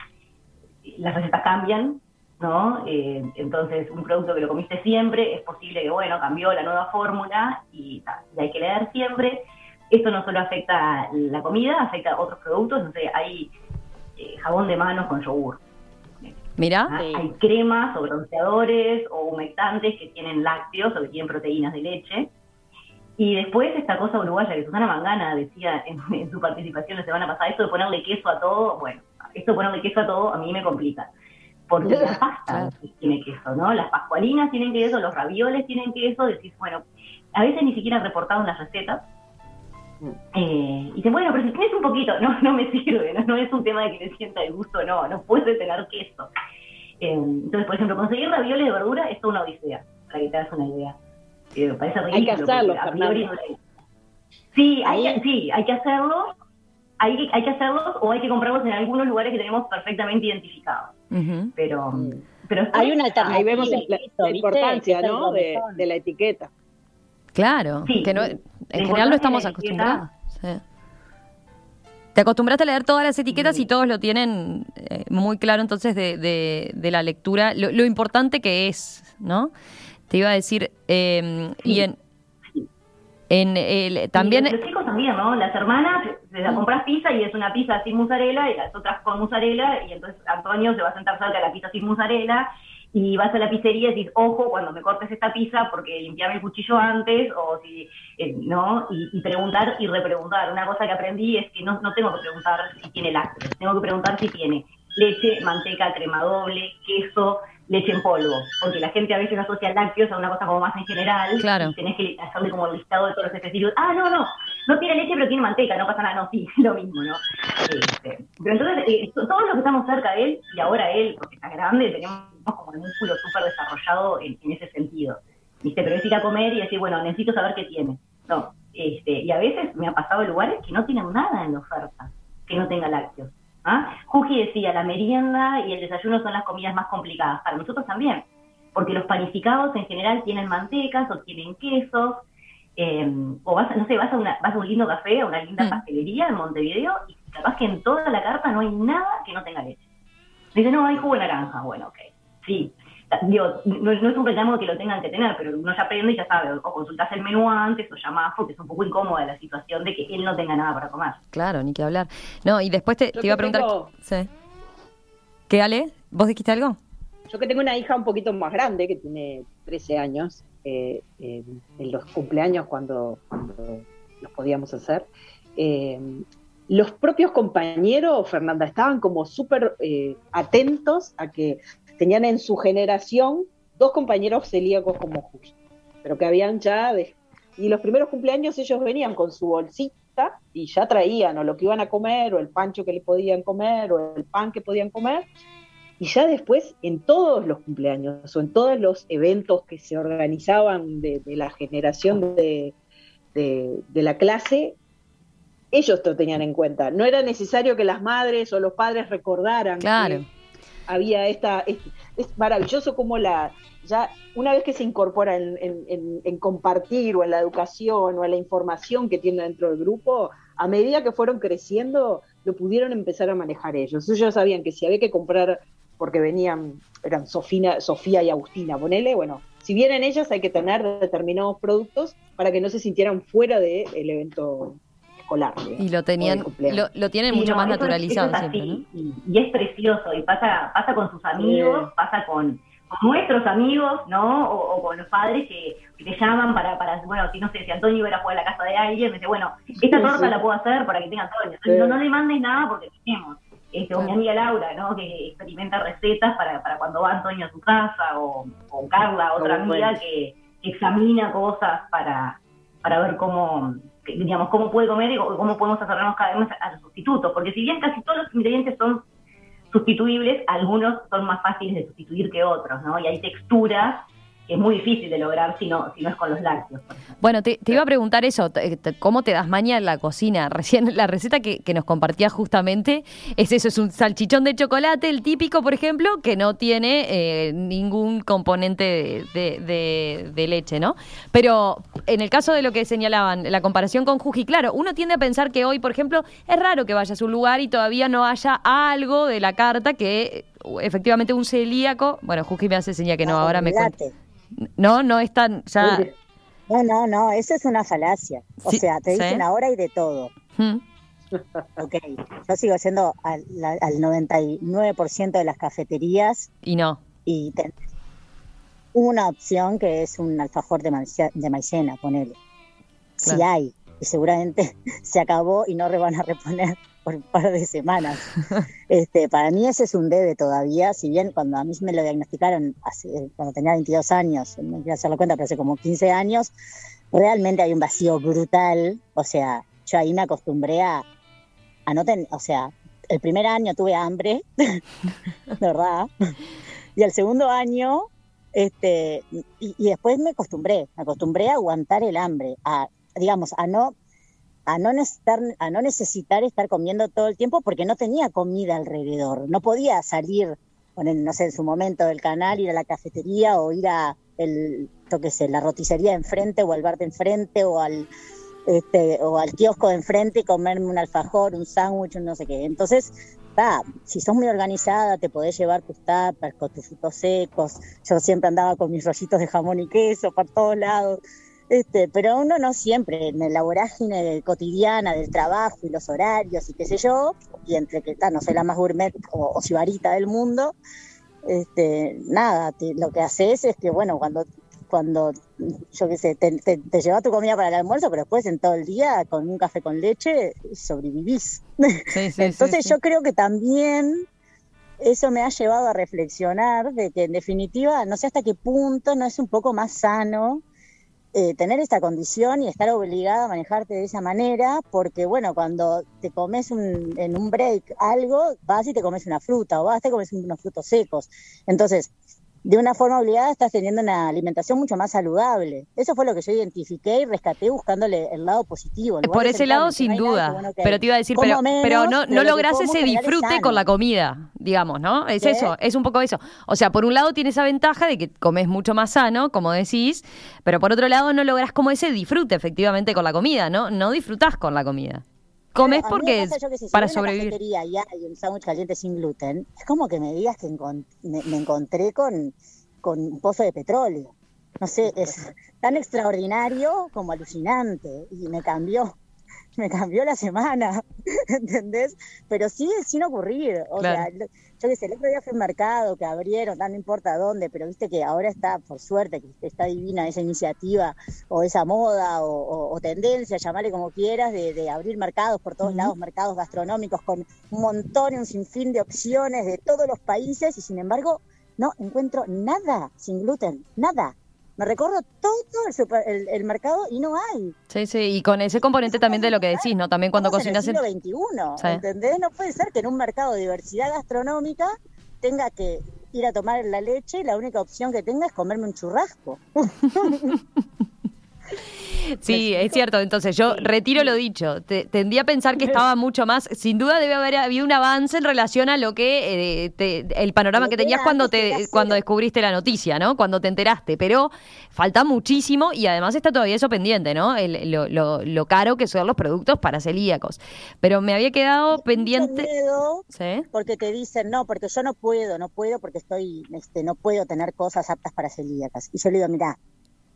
las recetas cambian, ¿no? Eh, entonces, un producto que lo comiste siempre, es posible que, bueno, cambió la nueva fórmula y, hay que leer siempre. Esto no solo afecta la comida, afecta a otros productos, no sé, hay eh, jabón de manos con yogur. Mira. Ah, hay cremas o bronceadores o humectantes que tienen lácteos o que tienen proteínas de leche. Y después esta cosa uruguaya que Susana Mangana decía en, en su participación la semana pasada, esto de ponerle queso a todo, bueno, esto ponerle queso a todo a mí me complica. Porque la pasta tiene queso, ¿no? Las pascualinas tienen queso, los ravioles tienen queso, decís, bueno, a veces ni siquiera reportaron las recetas. Mm. Eh, y dicen, bueno, pero si tienes un poquito, no, no me sirve, no, es un tema de que le sienta el gusto, no, no puede tener queso. Eh, entonces, por ejemplo, conseguir ravioles de verdura es una odisea, para que te hagas una idea. Eh, parece ridículo, hay que hacerlo, Sí, hay, sí, hay que hacerlo, hay, hay que hacerlos o hay que comprarlos en algunos lugares que tenemos perfectamente identificados. Pero, pero hay una alternativa. Ahí vemos la, importancia ¿no? de, la etiqueta. Claro, que no, en general no estamos acostumbrados. Te acostumbraste a leer todas las etiquetas y todos lo tienen eh, muy claro entonces de, de, la lectura, lo, importante que es, ¿no? Te iba a decir, eh, y en, en el, también... los chicos también, ¿no? Las hermanas, la compras pizza y es una pizza sin mozzarella y las otras con mozzarella y entonces Antonio se va a sentar cerca de la pizza sin mozzarella y vas a la pizzería y dices, ojo, cuando me cortes esta pizza porque limpiame el cuchillo antes o si, eh, ¿no? Y, preguntar y repreguntar. Una cosa que aprendí es que no, no tengo que preguntar si tiene lácteos, tengo que preguntar si tiene leche, manteca, crema doble, queso, leche en polvo, porque la gente a veces asocia lácteos a una cosa como más en general, claro. y tenés que hacerle como el listado de todos los efectos. Ah, no, no, no tiene leche pero tiene manteca, no pasa nada, no, sí, lo mismo, ¿no? Este, pero entonces, eh, todos los que estamos cerca de él, y ahora él, porque está grande, tenemos como el músculo súper desarrollado en, ese sentido, ¿viste? Pero es ir a comer y decir, bueno, necesito saber qué tiene. No, este, y a veces me ha pasado en lugares que no tienen nada en la oferta que no tenga lácteos. ¿Ah? Juji decía, la merienda y el desayuno son las comidas más complicadas. Para nosotros también, porque los panificados en general tienen mantecas o tienen quesos, eh, o vas, no sé, vas a, una, vas a un lindo café, a una linda mm. pastelería en Montevideo y capaz que en toda la carta no hay nada que no tenga leche. Dice, no, hay jugo de naranja. Bueno, ok, sí, digo, no, es un reclamo que lo tengan que tener, pero uno ya aprende y ya sabe, o consultas el menú antes o llamás porque es un poco incómoda la situación de que él no tenga nada para comer. Claro, ni que hablar. No, y después te, iba a preguntar... Sí. ¿Qué, Ale? ¿Vos dijiste algo? Yo que tengo una hija un poquito más grande, que tiene 13 años, eh, en los cumpleaños cuando, los podíamos hacer, eh, los propios compañeros, Fernanda, estaban como súper eh, atentos a que tenían en su generación dos compañeros celíacos como Justo, pero que habían ya... De, y los primeros cumpleaños ellos venían con su bolsita y ya traían o lo que iban a comer, o el pancho que le podían comer, o el pan que podían comer. Y ya después, en todos los cumpleaños o en todos los eventos que se organizaban de, la generación de, de, la clase, ellos lo tenían en cuenta. No era necesario que las madres o los padres recordaran claro había esta, es, maravilloso como la, ya una vez que se incorpora en, en, compartir o en la educación o en la información que tiene dentro del grupo, a medida que fueron creciendo, lo pudieron empezar a manejar ellos. Ellos sabían que si había que comprar, porque venían, eran Sofina, Sofía y Agustina, ponele, bueno, si vienen ellas hay que tener determinados productos para que no se sintieran fuera del evento y lo tenían, lo, tienen mucho más naturalizado siempre, ¿no? y, es precioso, y pasa, pasa con sus amigos, pasa con, nuestros amigos, ¿no? O, con los padres que, te llaman para, para, bueno, si no sé, si Antonio iba a jugar a la casa de alguien, me dice, bueno, esta torta la puedo hacer para que tenga Antonio. No, no le mandes nada porque tenemos. Este, o mi amiga Laura, ¿no? Que experimenta recetas para, para cuando va Antonio a su casa, o, o Carla, otra amiga que, examina cosas para, para ver cómo, digamos, cómo puede comer y cómo podemos acercarnos cada vez a los sustitutos, porque si bien casi todos los ingredientes son sustituibles, algunos son más fáciles de sustituir que otros, ¿no? Y hay texturas que es muy difícil de lograr si no, si no es con los lácteos. Bueno, te, iba a preguntar eso, ¿cómo te das maña en la cocina? Recién la receta que, nos compartías justamente es eso, es un salchichón de chocolate, el típico, por ejemplo, que no tiene eh, ningún componente de, de, leche, ¿no? Pero en el caso de lo que señalaban, la comparación con Juji, claro, uno tiende a pensar que hoy, por ejemplo, es raro que vayas a un lugar y todavía no haya algo de la carta que efectivamente un celíaco, bueno, Juji me hace señal que no, ahora me cuenta. No, no es tan. Ya... No, no, no, eso es una falacia. O sea, te dicen ahora y de todo. Hmm. Ok, yo sigo siendo al, al 99% de las cafeterías. Y no. Y una opción que es un alfajor de, de maicena, ponele. Si hay, y seguramente se acabó y no van a reponer por un par de semanas. Este, para mí ese es un debe todavía, si bien cuando a mí me lo diagnosticaron hace, cuando tenía 22 años, no quiero hacerlo cuenta, pero hace como 15 años, realmente hay un vacío brutal, o sea, yo ahí me acostumbré a, a no tener, o sea, el primer año tuve hambre, de verdad, y el segundo año, este, y, y después me acostumbré, me acostumbré a aguantar el hambre, a, digamos, a no a no, necesitar, a no necesitar estar comiendo todo el tiempo porque no tenía comida alrededor. No podía salir, no sé, en su momento del canal, ir a la cafetería o ir a el, que sé, la roticería enfrente o al bar de enfrente o al, este, o al kiosco de enfrente y comerme un alfajor, un sándwich, no sé qué. Entonces, va, si sos muy organizada, te podés llevar tus tapas con tus frutos secos. Yo siempre andaba con mis rollitos de jamón y queso por todos lados. Este, pero uno no siempre, en la vorágine cotidiana del trabajo y los horarios y qué sé yo, y entre que no soy la más gourmet o, o del mundo, este, nada, lo que haces es que, bueno, cuando, cuando yo qué sé, te, te, llevas tu comida para el almuerzo, pero después en todo el día con un café con leche sobrevivís. Entonces yo creo que también eso me ha llevado a reflexionar de que en definitiva, no sé hasta qué punto no es un poco más sano eh, tener esta condición y estar obligada a manejarte de esa manera, porque bueno, cuando te comes en un break algo, vas y te comes una fruta o vas y te comes unos frutos secos. Entonces, de una forma obligada estás teniendo una alimentación mucho más saludable. Eso fue lo que yo identifiqué y rescaté buscándole el lado positivo. Por ese lado, sin duda. pero te iba a decir, pero, pero no, no lográs ese disfrute con la comida, digamos, ¿no? Es eso, es un poco eso. O sea, por un lado tiene esa ventaja de que comes mucho más sano, como decís, pero por otro lado no lográs como ese disfrute efectivamente con la comida, ¿no? No disfrutás con la comida comes porque es para sobrevivir. y hay un sándwich caliente sin gluten, es como que me digas que me, encontré con, con un pozo de petróleo. No sé, es tan extraordinario como alucinante y me cambió me cambió la semana, ¿entendés? Pero sigue sin ocurrir. O sea, yo qué sé, el otro día fue un mercado que abrieron, no importa dónde, pero viste que ahora está, por suerte, que está divina esa iniciativa o esa moda o, tendencia, llamarle como quieras, de, abrir mercados por todos lados, mercados gastronómicos con un montón y un sinfín de opciones de todos los países y sin embargo no encuentro nada sin gluten, nada me recorro todo el, el, mercado y no hay. Sí, sí, y con ese componente también de lo que decís, ¿no? También cuando cocinas... En el siglo XXI, ¿entendés? No puede ser que en un mercado de diversidad gastronómica tenga que ir a tomar la leche y la única opción que tenga es comerme un churrasco. Sí, es cierto. Entonces yo retiro lo dicho. tendría a pensar que estaba mucho más. Sin duda debe haber habido un avance en relación a lo que eh, el panorama que tenías cuando te cuando descubriste la noticia, ¿no? Cuando te enteraste. Pero falta muchísimo y además está todavía eso pendiente, ¿no? lo, caro que son los productos para celíacos. Pero me había quedado pendiente. Miedo Porque te dicen no, porque yo no puedo, no puedo porque estoy, este, no puedo tener cosas aptas para celíacas. Y yo le digo, mira,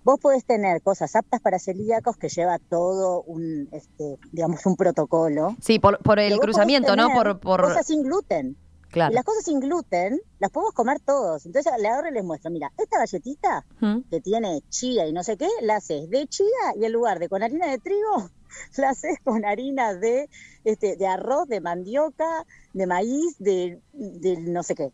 Vos podés tener cosas aptas para celíacos que lleva todo un, este, digamos, un protocolo. Sí, por, por el cruzamiento, ¿no? Por, por... Cosas sin gluten. Claro. Y las cosas sin gluten las podemos comer todos. Entonces le y les muestro, mira, esta galletita que tiene chía y no sé qué, la haces de chía y en lugar de con harina de trigo, la haces con harina de, este, de arroz, de mandioca, de maíz, de, de no sé qué.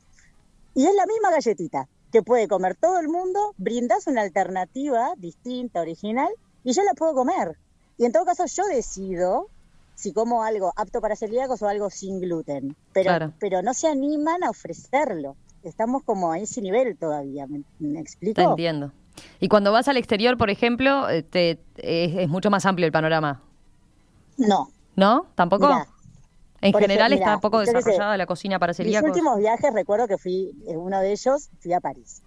Y es la misma galletita que puede comer todo el mundo, brindas una alternativa distinta, original, y yo la puedo comer. Y en todo caso yo decido si como algo apto para celíacos o algo sin gluten, pero, pero no se animan a ofrecerlo. Estamos como a ese nivel todavía, ¿me, explico? Te entiendo. Y cuando vas al exterior, por ejemplo, eh, te, es, mucho más amplio el panorama. No. ¿No? ¿Tampoco? En general está poco desarrollada la cocina para celíacos. Mis últimos viajes recuerdo que fui, uno de ellos, fui a París.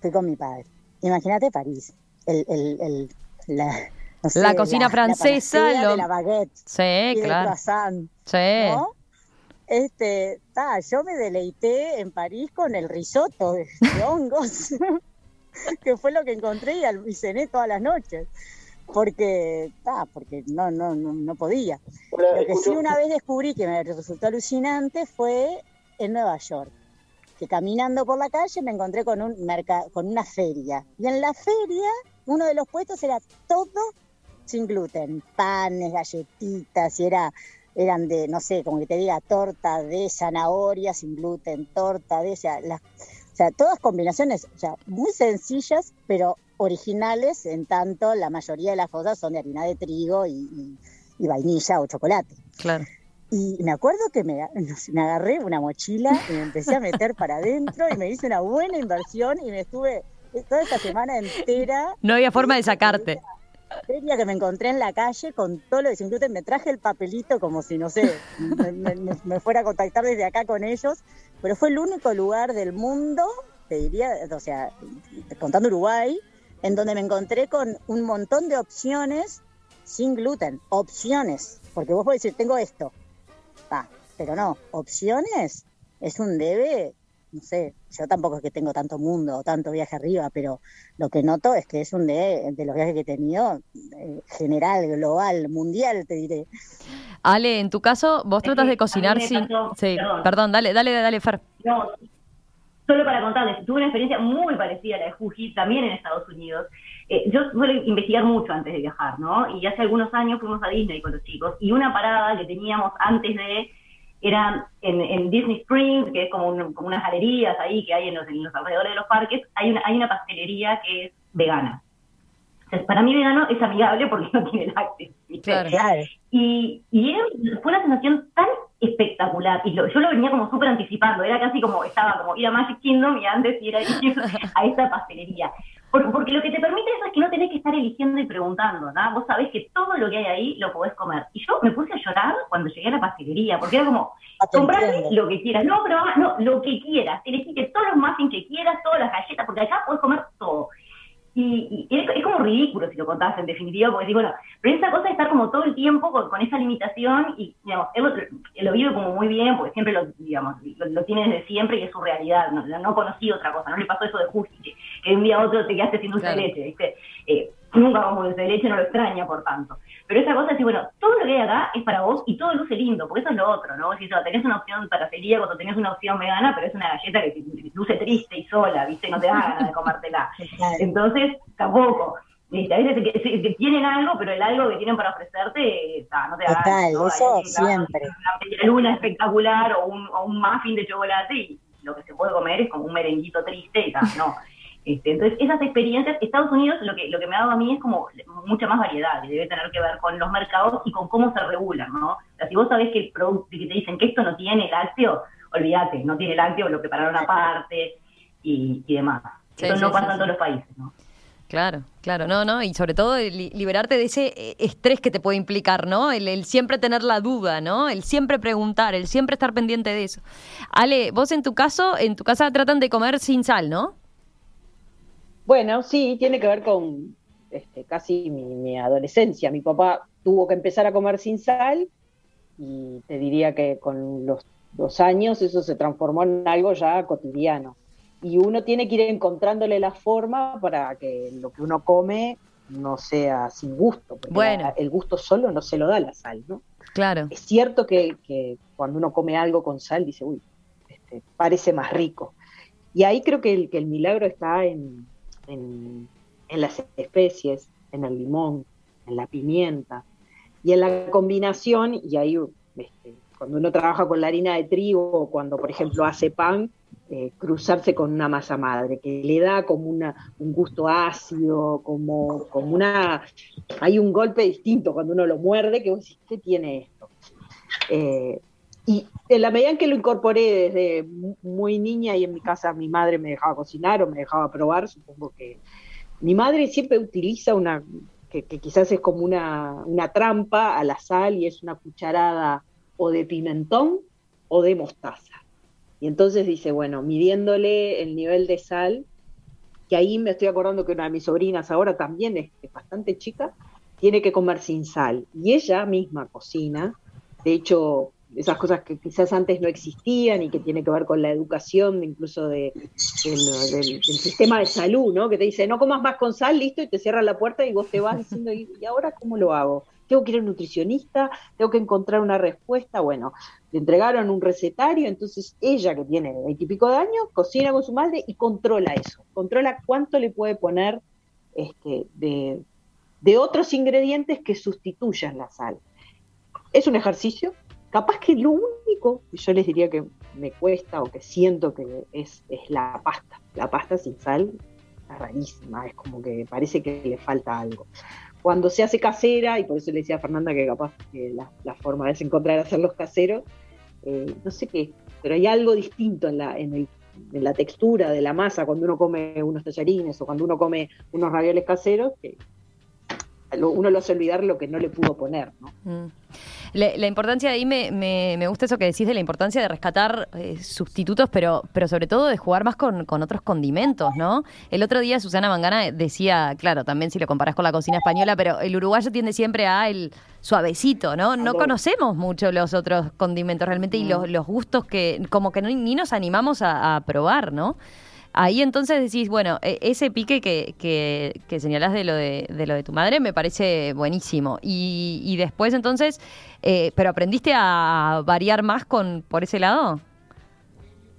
Fui con mi padre. Imagínate París. El, el, el, la, la cocina francesa, la, lo... la baguette. Sí, claro. sí. Este, yo me deleité en París con el risotto de, hongos, que fue lo que encontré y, cené todas las noches porque ta, porque no, no, no, podía. Lo que sí una vez descubrí que me resultó alucinante fue en Nueva York, que caminando por la calle me encontré con un con una feria. Y en la feria, uno de los puestos era todo sin gluten, panes, galletitas, y era, eran de, no sé, como que te diga, torta de zanahoria sin gluten, torta de, o sea, o sea todas combinaciones, o sea, muy sencillas, pero originales, en tanto la mayoría de las cosas son de harina de trigo y, vainilla o chocolate. Claro. Y me acuerdo que me, me, agarré una mochila y me empecé a meter para adentro y me hice una buena inversión y me estuve toda esta semana entera. No había forma de sacarte feria que me encontré en la calle con todo lo de sin me traje el papelito como si, no sé, me, fuera a contactar desde acá con ellos, pero fue el único lugar del mundo, te diría, o sea, contando Uruguay, en donde me encontré con un montón de opciones sin gluten, opciones, porque vos podés decir, tengo esto, va, pero no, opciones es un debe no sé, yo tampoco es que tengo tanto mundo o tanto viaje arriba, pero lo que noto es que es un de, de los viajes que he tenido, eh, general, global, mundial, te diré. Ale, en tu caso, vos tratas de cocinar sin... sí, perdón. dale, dale, dale, Fer. No, solo para contarles, tuve una experiencia muy parecida a la de Juji, también en Estados Unidos. Eh, yo suelo investigar mucho antes de viajar, ¿no? Y hace algunos años fuimos a Disney con los chicos, y una parada que teníamos antes de era en, Disney Springs, que es como, unas galerías ahí que hay en los, alrededores de los parques, hay una, hay una pastelería que es vegana. para mí vegano es amigable porque no tiene lácteos. Y, y fue una sensación tan espectacular. Y yo lo venía como súper anticipando. Era casi como, estaba como ir a Magic Kingdom y antes ir a, a esa pastelería. Porque, lo que te permite eso es que no tenés que estar eligiendo y preguntando, ¿no? Vos sabés que todo lo que hay ahí lo podés comer. Y yo me puse a llorar cuando llegué a la pastelería, porque era como, ah, comprate lo que quieras. No, pero no, lo que quieras. Elegiste todos los muffins que quieras, todas las galletas, porque acá podés comer todo. Y, es, como ridículo si lo contás en definitiva, porque digo, bueno, pero esa cosa de estar como todo el tiempo con, esa limitación y, digamos, él, lo vive como muy bien, porque siempre lo, digamos, lo, tiene desde siempre y es su realidad, no, no conocí otra cosa, no le pasó eso de Justi, que, de un día a otro te quedaste sin dulce de leche, ¿viste? Eh, nunca como dulce de leche, no lo extraña por tanto. Pero esa cosa es decir, bueno, todo lo que hay acá es para vos y todo luce lindo, porque eso es lo otro, ¿no? Si tenés una opción para celíacos o tenés una opción vegana, pero es una galleta que luce triste y sola, ¿viste? No te da ganas de comértela. Entonces, tampoco. ¿viste? A veces que, tienen algo, pero el algo que tienen para ofrecerte, no te da ganas. ¿no? eso siempre. Una luna espectacular o un, o un muffin de chocolate y lo que se puede comer es como un merenguito triste y tal, no. Este, entonces, esas experiencias, Estados Unidos lo que, lo que me ha dado a mí es como mucha más variedad, y debe tener que ver con los mercados y con cómo se regulan, ¿no? O sea, si vos sabés que el producto, que te dicen que esto no tiene lácteo, olvídate, no tiene lácteo, lo prepararon aparte y, y demás. Eso no pasa en todos los países, ¿no? Claro, claro, no, no, y sobre todo liberarte de ese estrés que te puede implicar, ¿no? El, el, siempre tener la duda, ¿no? El siempre preguntar, el siempre estar pendiente de eso. Ale, vos en tu caso, en tu casa tratan de comer sin sal, ¿no? Bueno, sí, tiene que ver con este, casi mi, adolescencia. Mi papá tuvo que empezar a comer sin sal y te diría que con los dos años eso se transformó en algo ya cotidiano. Y uno tiene que ir encontrándole la forma para que lo que uno come no sea sin gusto, porque bueno. el gusto solo no se lo da la sal, ¿no? Claro. Es cierto que, cuando uno come algo con sal dice, uy, este, parece más rico. Y ahí creo que el, que el milagro está en, en, las especies, en el limón, en la pimienta y en la combinación, y ahí este, cuando uno trabaja con la harina de trigo cuando por ejemplo hace pan, eh, cruzarse con una masa madre, que le da como una, un gusto ácido, como, como una... Hay un golpe distinto cuando uno lo muerde, que vos decís, ¿qué tiene esto? Eh, y en la medida en que lo incorporé desde muy niña y en mi casa mi madre me dejaba cocinar o me dejaba probar, supongo que mi madre siempre utiliza una, que, quizás es como una, una trampa a la sal y es una cucharada o de pimentón o de mostaza. Y entonces dice, bueno, midiéndole el nivel de sal, que ahí me estoy acordando que una de mis sobrinas ahora también es, bastante chica, tiene que comer sin sal. Y ella misma cocina, de hecho, esas cosas que quizás antes no existían y que tiene que ver con la educación, incluso de, del, sistema de salud, ¿no? Que te dice, no comas más con sal, listo, y te cierra la puerta y vos te vas diciendo, ¿y ahora cómo lo hago? Tengo que ir a un nutricionista, tengo que encontrar una respuesta. Bueno, le entregaron un recetario, entonces ella que tiene veintipico de años, cocina con su madre y controla eso, controla cuánto le puede poner este, de, de otros ingredientes que sustituyan la sal. Es un ejercicio, capaz que lo único que yo les diría que me cuesta o que siento que es, es la pasta. La pasta sin sal es rarísima, es como que parece que le falta algo cuando se hace casera, y por eso le decía a Fernanda que capaz la, forma es encontrar hacerlos caseros, eh, no sé qué, pero hay algo distinto en la, en, la textura de la masa cuando uno come unos tallarines o cuando uno come unos ravioles caseros, que uno lo hace olvidar lo que no le pudo poner. ¿no? Mm. La, importancia de ahí me, me, gusta eso que decís de la importancia de rescatar eh, sustitutos, pero, pero sobre todo de jugar más con, otros condimentos, ¿no? El otro día Susana Mangana decía, claro, también si lo comparás con la cocina española, pero el uruguayo tiende siempre a el suavecito, ¿no? No conocemos mucho los otros condimentos realmente y los, los gustos que como que ni nos animamos a, a probar, ¿no? Ahí entonces decís, bueno, e, ese pique que, que, que señalás de lo de, de, lo de tu madre me parece buenísimo. Y, y después entonces, eh, ¿pero aprendiste a variar más con por ese lado?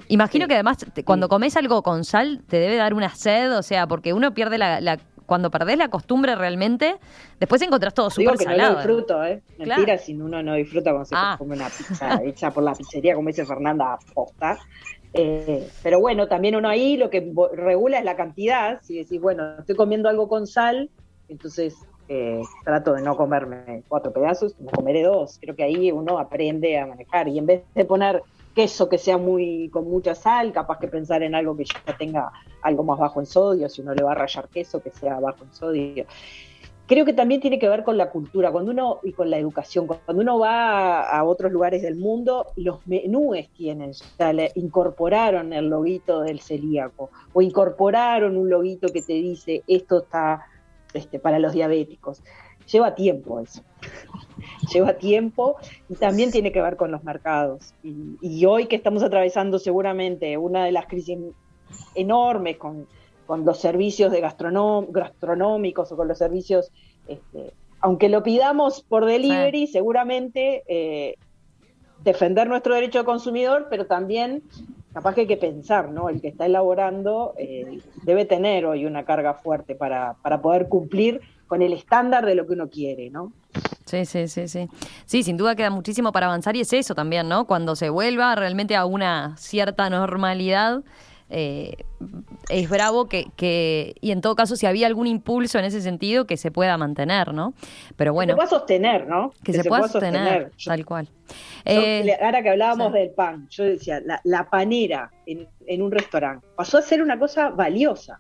Imagino que además cuando comes algo con sal te debe dar una sed, o sea, porque uno pierde la, cuando perdés la costumbre realmente, después encontrás todo súper salado. No disfruto, ¿eh? Mentira si uno no disfruta cuando se ah. come una pizza hecha por la pizzería, como dice Fernanda, posta. Eh, pero bueno, también uno ahí lo que regula es la cantidad. Si decís, bueno, estoy comiendo algo con sal, entonces eh, trato de no comerme cuatro pedazos, me comeré dos. Creo que ahí uno aprende a manejar. Y en vez de poner queso que sea muy con mucha sal, capaz que pensar en algo que ya tenga algo más bajo en sodio, si uno le va a rayar queso que sea bajo en sodio creo que también tiene que ver con la cultura, cuando uno y con la educación, cuando uno va a, otros lugares del mundo, los menúes tienen, o sea, le incorporaron el loguito del celíaco o incorporaron un loguito que te dice esto está este, para los diabéticos. Lleva tiempo eso, lleva tiempo y también tiene que ver con los mercados. Y, y hoy que estamos atravesando seguramente una de las crisis enormes con con los servicios de gastronómicos o con los servicios, este, aunque lo pidamos por delivery, seguramente eh, defender nuestro derecho de consumidor, pero también capaz que hay que pensar, ¿no? El que está elaborando eh, debe tener hoy una carga fuerte para, para poder cumplir con el estándar de lo que uno quiere, ¿no? Sí, sí, sí, sí. Sí, sin duda queda muchísimo para avanzar y es eso también, ¿no? Cuando se vuelva realmente a una cierta normalidad, eh, es bravo que, y en todo caso, si había algún impulso en ese sentido, que se pueda mantener, ¿no? Pero bueno. Que se pueda sostener, ¿no? Que, se, pueda sostener, tal cual. Eh, ahora que hablábamos del pan, yo decía, la, panera en, un restaurante pasó a ser una cosa valiosa.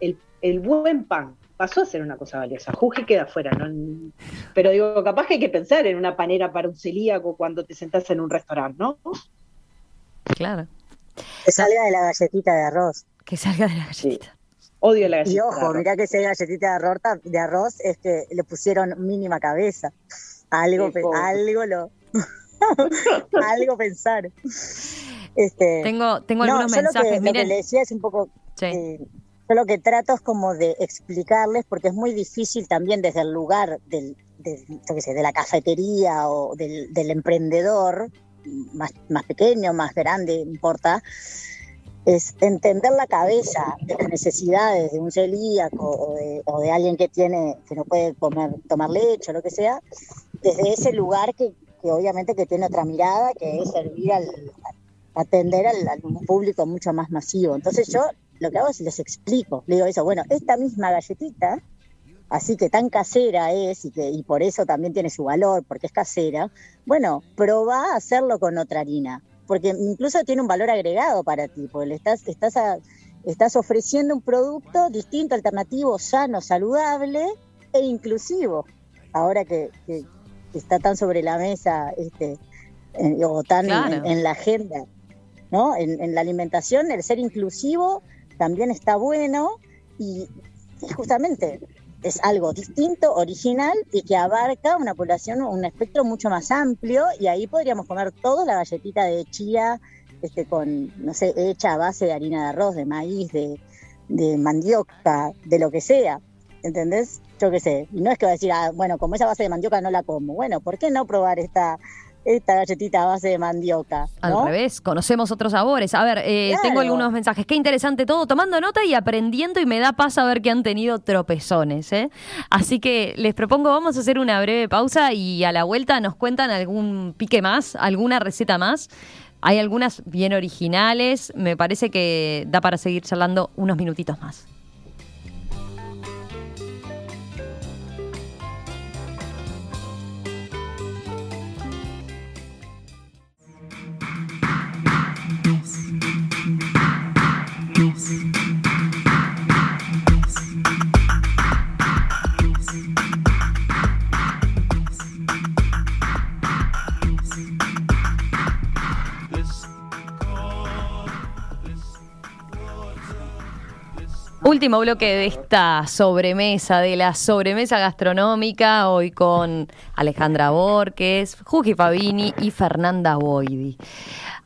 El, el buen pan pasó a ser una cosa valiosa. Juji queda afuera, ¿no? Pero digo, capaz que hay que pensar en una panera para un celíaco cuando te sentás en un restaurante, ¿no? Claro. Que salga de la galletita de arroz. Que salga de la galletita. Odio la galletita. Y ojo, mirá que esa galletita de arroz, de arroz es que le pusieron mínima cabeza. Algo, algo lo. algo pensar. Este, tengo, tengo algunos mensajes. Lo que, le decía es un poco. Eh, yo lo que trato es como de explicarles, porque es muy difícil también desde el lugar del, de la cafetería o del, del emprendedor, más, más pequeño, más grande, importa, es entender la cabeza de las necesidades de un celíaco o de, alguien que tiene que no puede comer, tomar leche o lo que sea, desde ese lugar que, obviamente que tiene otra mirada, que es servir al, atender al, un público mucho más masivo. Entonces yo lo que hago es les explico, le digo eso, bueno, esta misma galletita, así que tan casera es y que y por eso también tiene su valor, porque es casera, bueno, probá a hacerlo con otra harina, porque incluso tiene un valor agregado para ti, porque le estás, estás, estás ofreciendo un producto distinto, alternativo, sano, saludable e inclusivo. Ahora que, está tan sobre la mesa este, o tan en, la agenda, ¿no? En, la alimentación, el ser inclusivo también está bueno y, justamente es algo distinto, original y que abarca una población, un espectro mucho más amplio y ahí podríamos comer todo la galletita de chía este, con, no sé, hecha a base de harina de arroz, de maíz, de, de mandioca, de lo que sea, ¿entendés? Yo qué sé, y no es que va a decir, ah, bueno, como esa base de mandioca no la como, bueno, ¿por qué no probar esta esta galletita a base de mandioca. Al revés, conocemos otros sabores. A ver, eh, tengo algunos mensajes. Qué interesante todo, tomando nota y aprendiendo y me da paz ver que han tenido tropezones. ¿eh? Así que les propongo, vamos a hacer una breve pausa y a la vuelta nos cuentan algún pique más, alguna receta más. Hay algunas bien originales, me parece que da para seguir charlando unos minutitos más. Último bloque de esta sobremesa, de la sobremesa gastronómica, hoy con Alejandra Borges, Juji Fabini y Fernanda Boidi.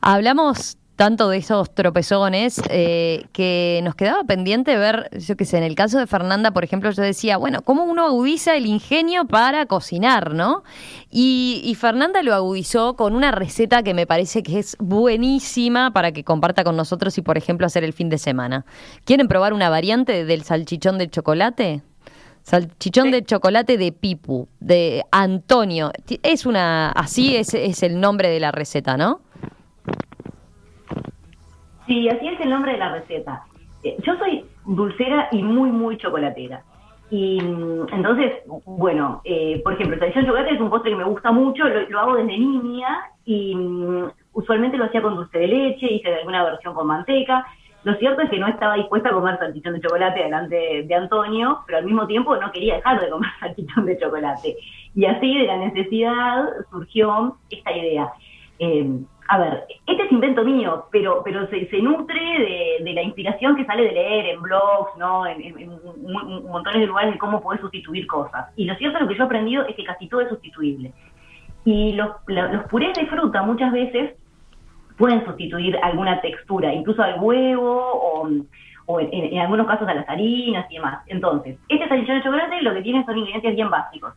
Hablamos tanto de esos tropezones eh, que nos quedaba pendiente ver, yo qué sé, en el caso de Fernanda, por ejemplo, yo decía, bueno, ¿cómo uno agudiza el ingenio para cocinar, no? Y, Fernanda lo agudizó con una receta que me parece que es buenísima para que comparta con nosotros y, por ejemplo, hacer el fin de semana. ¿Quieren probar una variante del salchichón de chocolate? Salchichón de chocolate de Pipu, de Antonio. Es una, así es, es el nombre de la receta, ¿no? Sí, así es el nombre de la receta. Eh, yo soy dulcera y muy, muy chocolatera. Y mm, entonces, bueno, eh, por ejemplo, el de chocolate es un postre que me gusta mucho, lo, hago desde niña y mm, usualmente lo hacía con dulce de leche, hice alguna versión con manteca. Lo cierto es que no estaba dispuesta a comer salchichón de chocolate delante de, Antonio, pero al mismo tiempo no quería dejar de comer salchichón de chocolate. Y así de la necesidad surgió esta idea. Eh, a ver, este es invento mío, pero, pero se, nutre de, la inspiración que sale de leer en blogs, ¿no? En, en, montones de lugares de cómo poder sustituir cosas. Y lo cierto, lo que yo he aprendido es que casi todo es sustituible. Y los, purés de fruta muchas veces pueden sustituir alguna textura, incluso al huevo o, en, algunos casos a las harinas y demás. Entonces, este salchichón de chocolate lo que tiene son ingredientes bien básicos.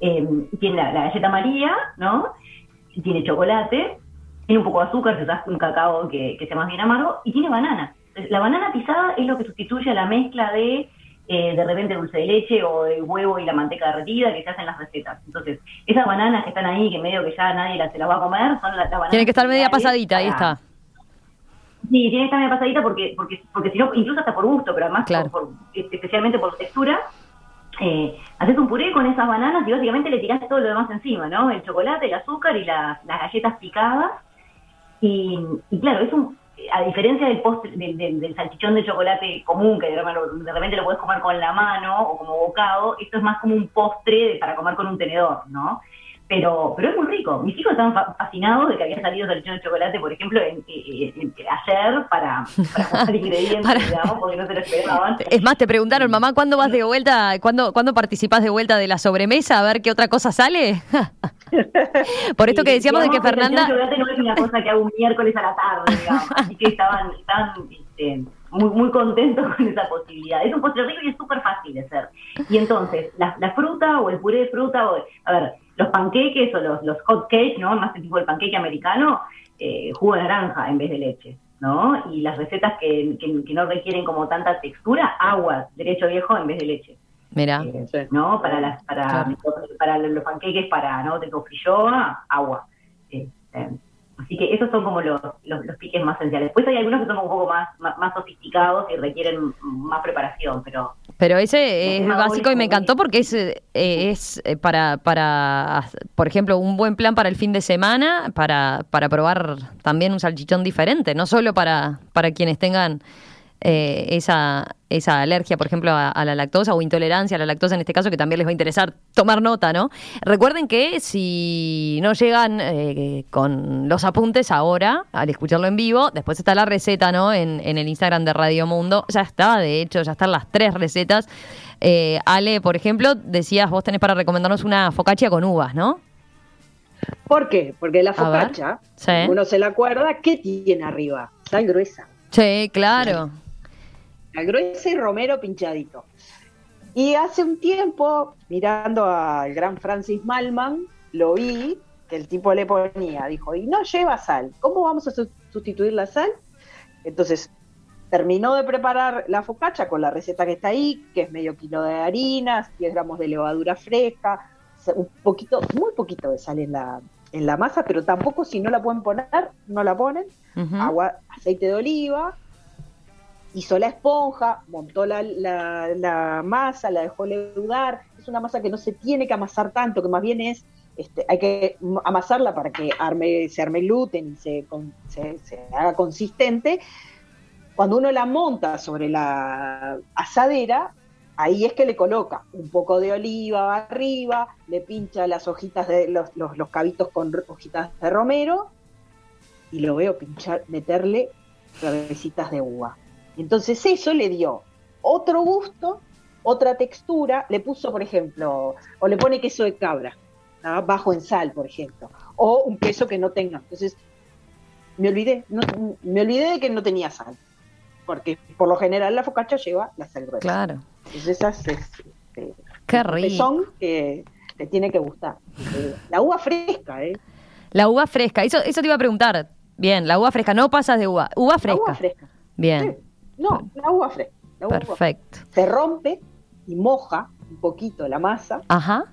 Eh, tiene la, galleta María, ¿no? Tiene chocolate, tiene un poco de azúcar, quizás un cacao que, sea más bien amargo, y tiene banana. La banana pisada es lo que sustituye a la mezcla de eh, de repente dulce de leche o el huevo y la manteca derretida que se hacen las recetas. Entonces, esas bananas que están ahí, que medio que ya nadie las, se las va a comer, son las, bananas. Tienen que estar media pasadita, ahí está. Sí, tiene que estar media pasadita porque, porque, porque si no, incluso hasta por gusto, pero además especialmente por textura, eh, haces un puré con esas bananas y básicamente le tirás todo lo demás encima, ¿no? El chocolate, el azúcar y las galletas picadas y, claro, es un, a diferencia del, postre, del, salchichón de chocolate común, que de repente lo puedes comer con la mano o como bocado, esto es más como un postre para comer con un tenedor, ¿no? Pero, pero es muy rico. Mis hijos estaban fascinados de que había salido salchichón de chocolate, por ejemplo, en, ayer para, para ingredientes, digamos, porque no se lo esperaban. Es más, te preguntaron, mamá, ¿cuándo vas de vuelta, cuándo, cuándo participás de vuelta de la sobremesa a ver qué otra cosa sale? Por esto que decíamos de que Fernanda... El chocolate no es una cosa que hago un miércoles a la tarde, digamos, así que estaban, estaban este, muy, muy contentos con esa posibilidad. Es un postre rico y es súper fácil de hacer. Y entonces, la, la, fruta o el puré de fruta, o, a ver, los panqueques o los, los hot cakes, ¿no? Más el tipo del panqueque americano, eh, jugo de naranja en vez de leche. ¿no? Y las recetas que, que, no requieren como tanta textura, agua, derecho viejo en vez de leche. Mira. Eh, ¿No? Para las, para, para los panqueques, para, ¿no? De frilloa, agua. Eh, Así que esos son como los, los, piques más esenciales. Después hay algunos que son un poco más, más, sofisticados y requieren más preparación, pero... Pero ese es básico y me encantó porque es, eh, es eh, para, para, por ejemplo, un buen plan para el fin de semana, para, para probar también un salchichón diferente, no solo para, para quienes tengan eh, esa, esa alergia, por ejemplo, a, la lactosa o intolerancia a la lactosa en este caso, que también les va a interesar tomar nota, ¿no? Recuerden que si no llegan eh, con los apuntes ahora, al escucharlo en vivo, después está la receta, ¿no? En, en el Instagram de Radio Mundo. Ya está, de hecho, ya están las tres recetas. Eh, Ale, por ejemplo, decías, vos tenés para recomendarnos una focaccia con uvas, ¿no? ¿Por qué? Porque la focaccia, uno se la acuerda, ¿qué tiene arriba? Sal gruesa. Sí, claro al grueso y romero pinchadito. Y hace un tiempo, mirando al gran Francis Malman, lo vi, que el tipo le ponía, dijo, y no lleva sal, ¿cómo vamos a sustituir la sal? Entonces, terminó de preparar la focaccia con la receta que está ahí, que es medio kilo de harina, 10 gramos de levadura fresca, un poquito, muy poquito de sal en la, en la masa, pero tampoco si no la pueden poner, no la ponen, agua, aceite de oliva, hizo la esponja, montó la, masa, la dejó leudar. Es una masa que no se tiene que amasar tanto, que más bien es, este, hay que amasarla para que se arme gluten y se, haga consistente. Cuando uno la monta sobre la asadera, ahí es que le coloca un poco de oliva arriba, le pincha las hojitas de los cabitos con hojitas de romero y lo veo pinchar, meterle cabecitas de uva. Entonces eso le dio otro gusto, otra textura, le puso, por ejemplo, o le pone queso de cabra, bajo en sal, por ejemplo, o un queso que no tenga. Entonces, me olvidé, me olvidé de que no tenía sal, porque por lo general la focaccia lleva la sal gruesa. Claro. Entonces esas es, este, Qué rico. son que te tiene que gustar. La uva fresca, ¿eh? La uva fresca, eso, eso te iba a preguntar. Bien, la uva fresca, no pasas de uva, uva fresca. uva fresca. Bien. No, la uva fresca. Perfecto. Se rompe y moja un poquito la masa. Ajá.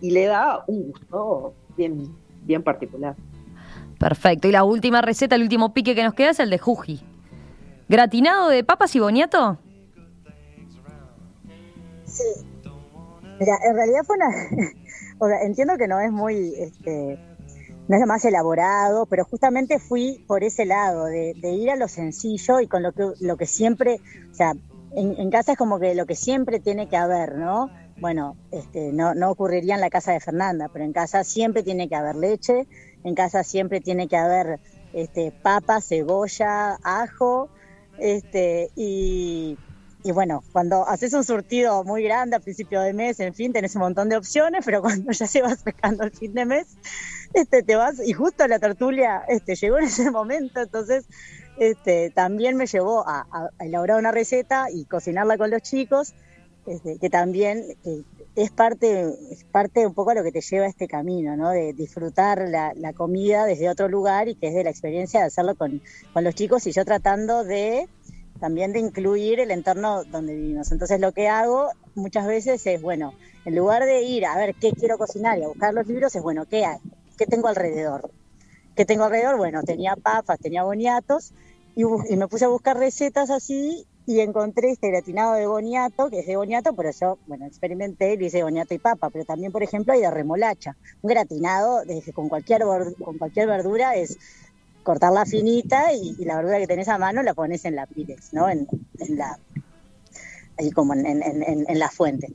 Y le da un gusto bien, bien particular. Perfecto. Y la última receta, el último pique que nos queda es el de juji. ¿Gratinado de papas y boniato? Sí. Mira, en realidad fue una... o sea, entiendo que no es muy... Este no es lo más elaborado, pero justamente fui por ese lado, de, ir a lo sencillo y con lo que, lo que siempre, o sea, en, casa es como que lo que siempre tiene que haber, ¿no? Bueno, este, no, no ocurriría en la casa de Fernanda, pero en casa siempre tiene que haber leche, en casa siempre tiene que haber este, papa, cebolla, ajo, este, y, y bueno, cuando haces un surtido muy grande a principio de mes, en fin, tenés un montón de opciones, pero cuando ya se vas pescando el fin de mes, este, te vas, y justo la tertulia este, llegó en ese momento, entonces este, también me llevó a, elaborar una receta y cocinarla con los chicos, este, que también es parte, es parte un poco de lo que te lleva a este camino, ¿no? De disfrutar la, comida desde otro lugar y que es de la experiencia de hacerlo con, con los chicos y yo tratando de también de incluir el entorno donde vivimos. Entonces lo que hago muchas veces es, bueno, en lugar de ir a ver qué quiero cocinar y a buscar los libros, es, bueno, ¿qué hay? ¿Qué tengo alrededor? ¿Qué tengo alrededor? Bueno, tenía papas, tenía boniatos y, me puse a buscar recetas así y encontré este gratinado de boniato, que es de boniato, pero yo, bueno, experimenté y hice boniato y papa, pero también, por ejemplo, hay de remolacha. Un gratinado con, cualquier, con cualquier verdura es cortarla finita y, la verdura que tenés a mano la pones en la pirex, ¿no? En, la, ahí como en, la fuente.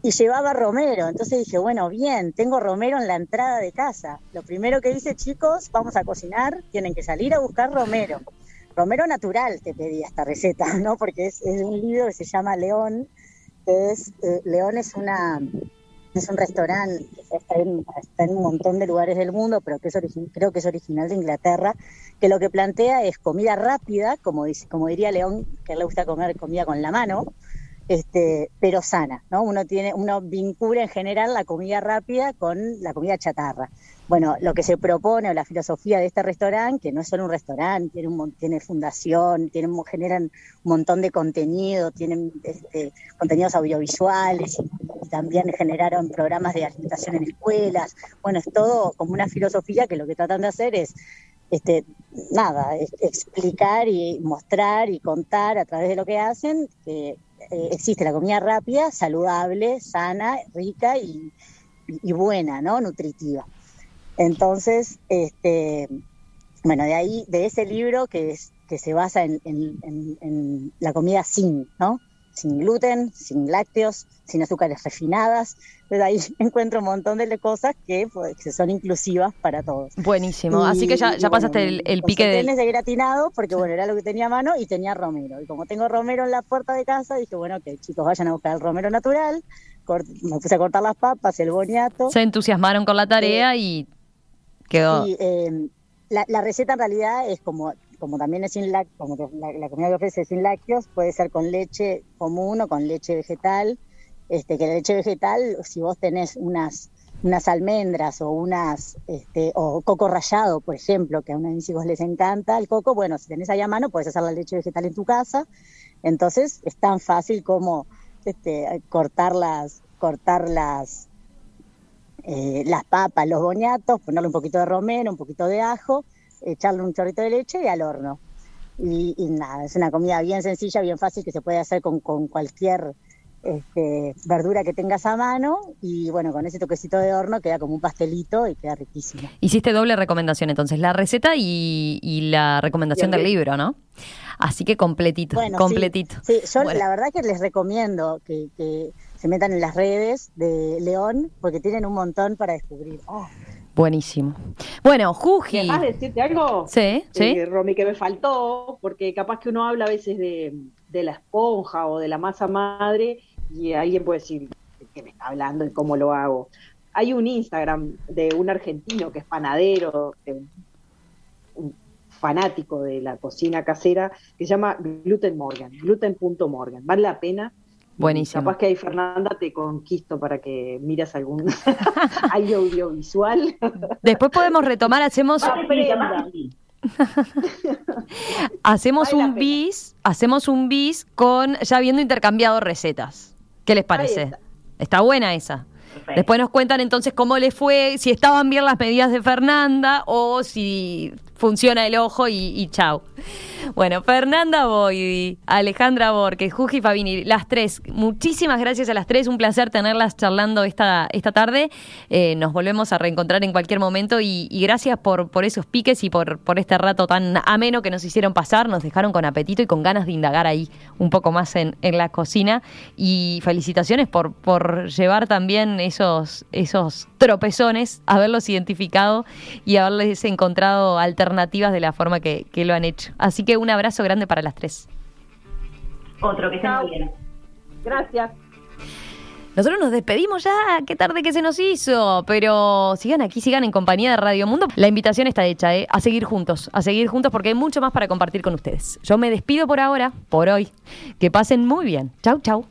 Y llevaba romero, entonces dije, bueno, bien, tengo romero en la entrada de casa. Lo primero que hice, chicos, vamos a cocinar, tienen que salir a buscar romero. Romero natural te pedí esta receta, ¿no? Porque es, un libro que se llama León, que es, eh, León es una, es un restaurante que está en, un montón de lugares del mundo, pero que creo que es original de Inglaterra, que lo que plantea es comida rápida, como, dice, como diría León, que le gusta comer comida con la mano, este, pero sana, ¿no? Uno tiene, uno vincula en general la comida rápida con la comida chatarra. Bueno, lo que se propone o la filosofía de este restaurante, que no es solo un restaurante, tiene, un, tiene fundación, tienen, generan un montón de contenido, tienen este, contenidos audiovisuales y, también generaron programas de alimentación en escuelas. Bueno, es todo como una filosofía que lo que tratan de hacer es este, nada, explicar y mostrar y contar a través de lo que hacen que eh, existe la comida rápida, saludable, sana, rica y, buena, ¿no? Nutritiva. Entonces, este, bueno, de ahí, de ese libro que, es, que se basa en, en la comida sin, ¿no? Sin gluten, sin lácteos, sin azúcares refinadas. Entonces ahí encuentro un montón de cosas pues, que, son inclusivas para todos. Buenísimo. Así que ya, ya pasaste el, el pique del... de gratinado, porque bueno, era lo que tenía a mano y tenía romero. Y como tengo romero en la puerta de casa, dije, bueno, que chicos vayan a buscar el romero natural. me puse a cortar las papas, el boniato. Se entusiasmaron con la tarea y quedó... Eh, la, la receta en realidad es como como también es sin lácteos, como la, comida que ofrece sin lácteos, puede ser con leche común o con leche vegetal. Este, que la leche vegetal, si vos tenés unas, unas almendras o unas este, o coco rallado, por ejemplo, que a unos de mis hijos les encanta el coco, bueno, si tenés ahí a mano, puedes hacer la leche vegetal en tu casa. Entonces es tan fácil como este, cortar las, cortar las, eh, las papas, los boñatos, ponerle un poquito de romero, un poquito de ajo echarle un chorrito de leche y al horno. Y, nada, es una comida bien sencilla, bien fácil que se puede hacer con, cualquier este, verdura que tengas a mano y bueno, con ese toquecito de horno queda como un pastelito y queda riquísimo. Hiciste doble recomendación entonces, la receta y, la recomendación del libro, ¿no? Así que completito, completito. Sí, yo la verdad que les recomiendo que, se metan en las redes de León porque tienen un montón para descubrir. Oh, Buenísimo. Bueno, Juji. ¿Vas decirte algo? Sí, sí. Eh, Romy, que me faltó, porque capaz que uno habla a veces de, la esponja o de la masa madre y alguien puede decir que me está hablando y cómo lo hago. Hay un Instagram de un argentino que es panadero, un fanático de la cocina casera, que se llama Gluten Morgan, gluten.morgan. Vale la pena Buenísimo. Capaz que ahí, Fernanda, te conquisto para que miras algún audiovisual. Después podemos retomar, hacemos... hacemos un bis, hacemos un bis con ya habiendo intercambiado recetas. ¿Qué les parece? Está. buena esa. Después nos cuentan entonces cómo le fue, si estaban bien las medidas de Fernanda o si funciona el ojo y, y chau. Bueno, Fernanda Boy, Alejandra Borges, Juji Fabini, las tres, muchísimas gracias a las tres, un placer tenerlas charlando esta, esta tarde. Eh, nos volvemos a reencontrar en cualquier momento y, gracias por, por esos piques y por, por este rato tan ameno que nos hicieron pasar, nos dejaron con apetito y con ganas de indagar ahí un poco más en, en la cocina. Y felicitaciones por, por llevar también esos, esos tropezones, haberlos identificado y haberles encontrado alternativas de la forma que, que lo han hecho. Así que un abrazo grande para las tres. Otro, que estén bien. Gracias. Nosotros nos despedimos ya, qué tarde que se nos hizo, pero sigan aquí, sigan en compañía de Radio Mundo. La invitación está hecha, ¿eh? a seguir juntos, a seguir juntos porque hay mucho más para compartir con ustedes. Yo me despido por ahora, por hoy. Que pasen muy bien. Chau, chau.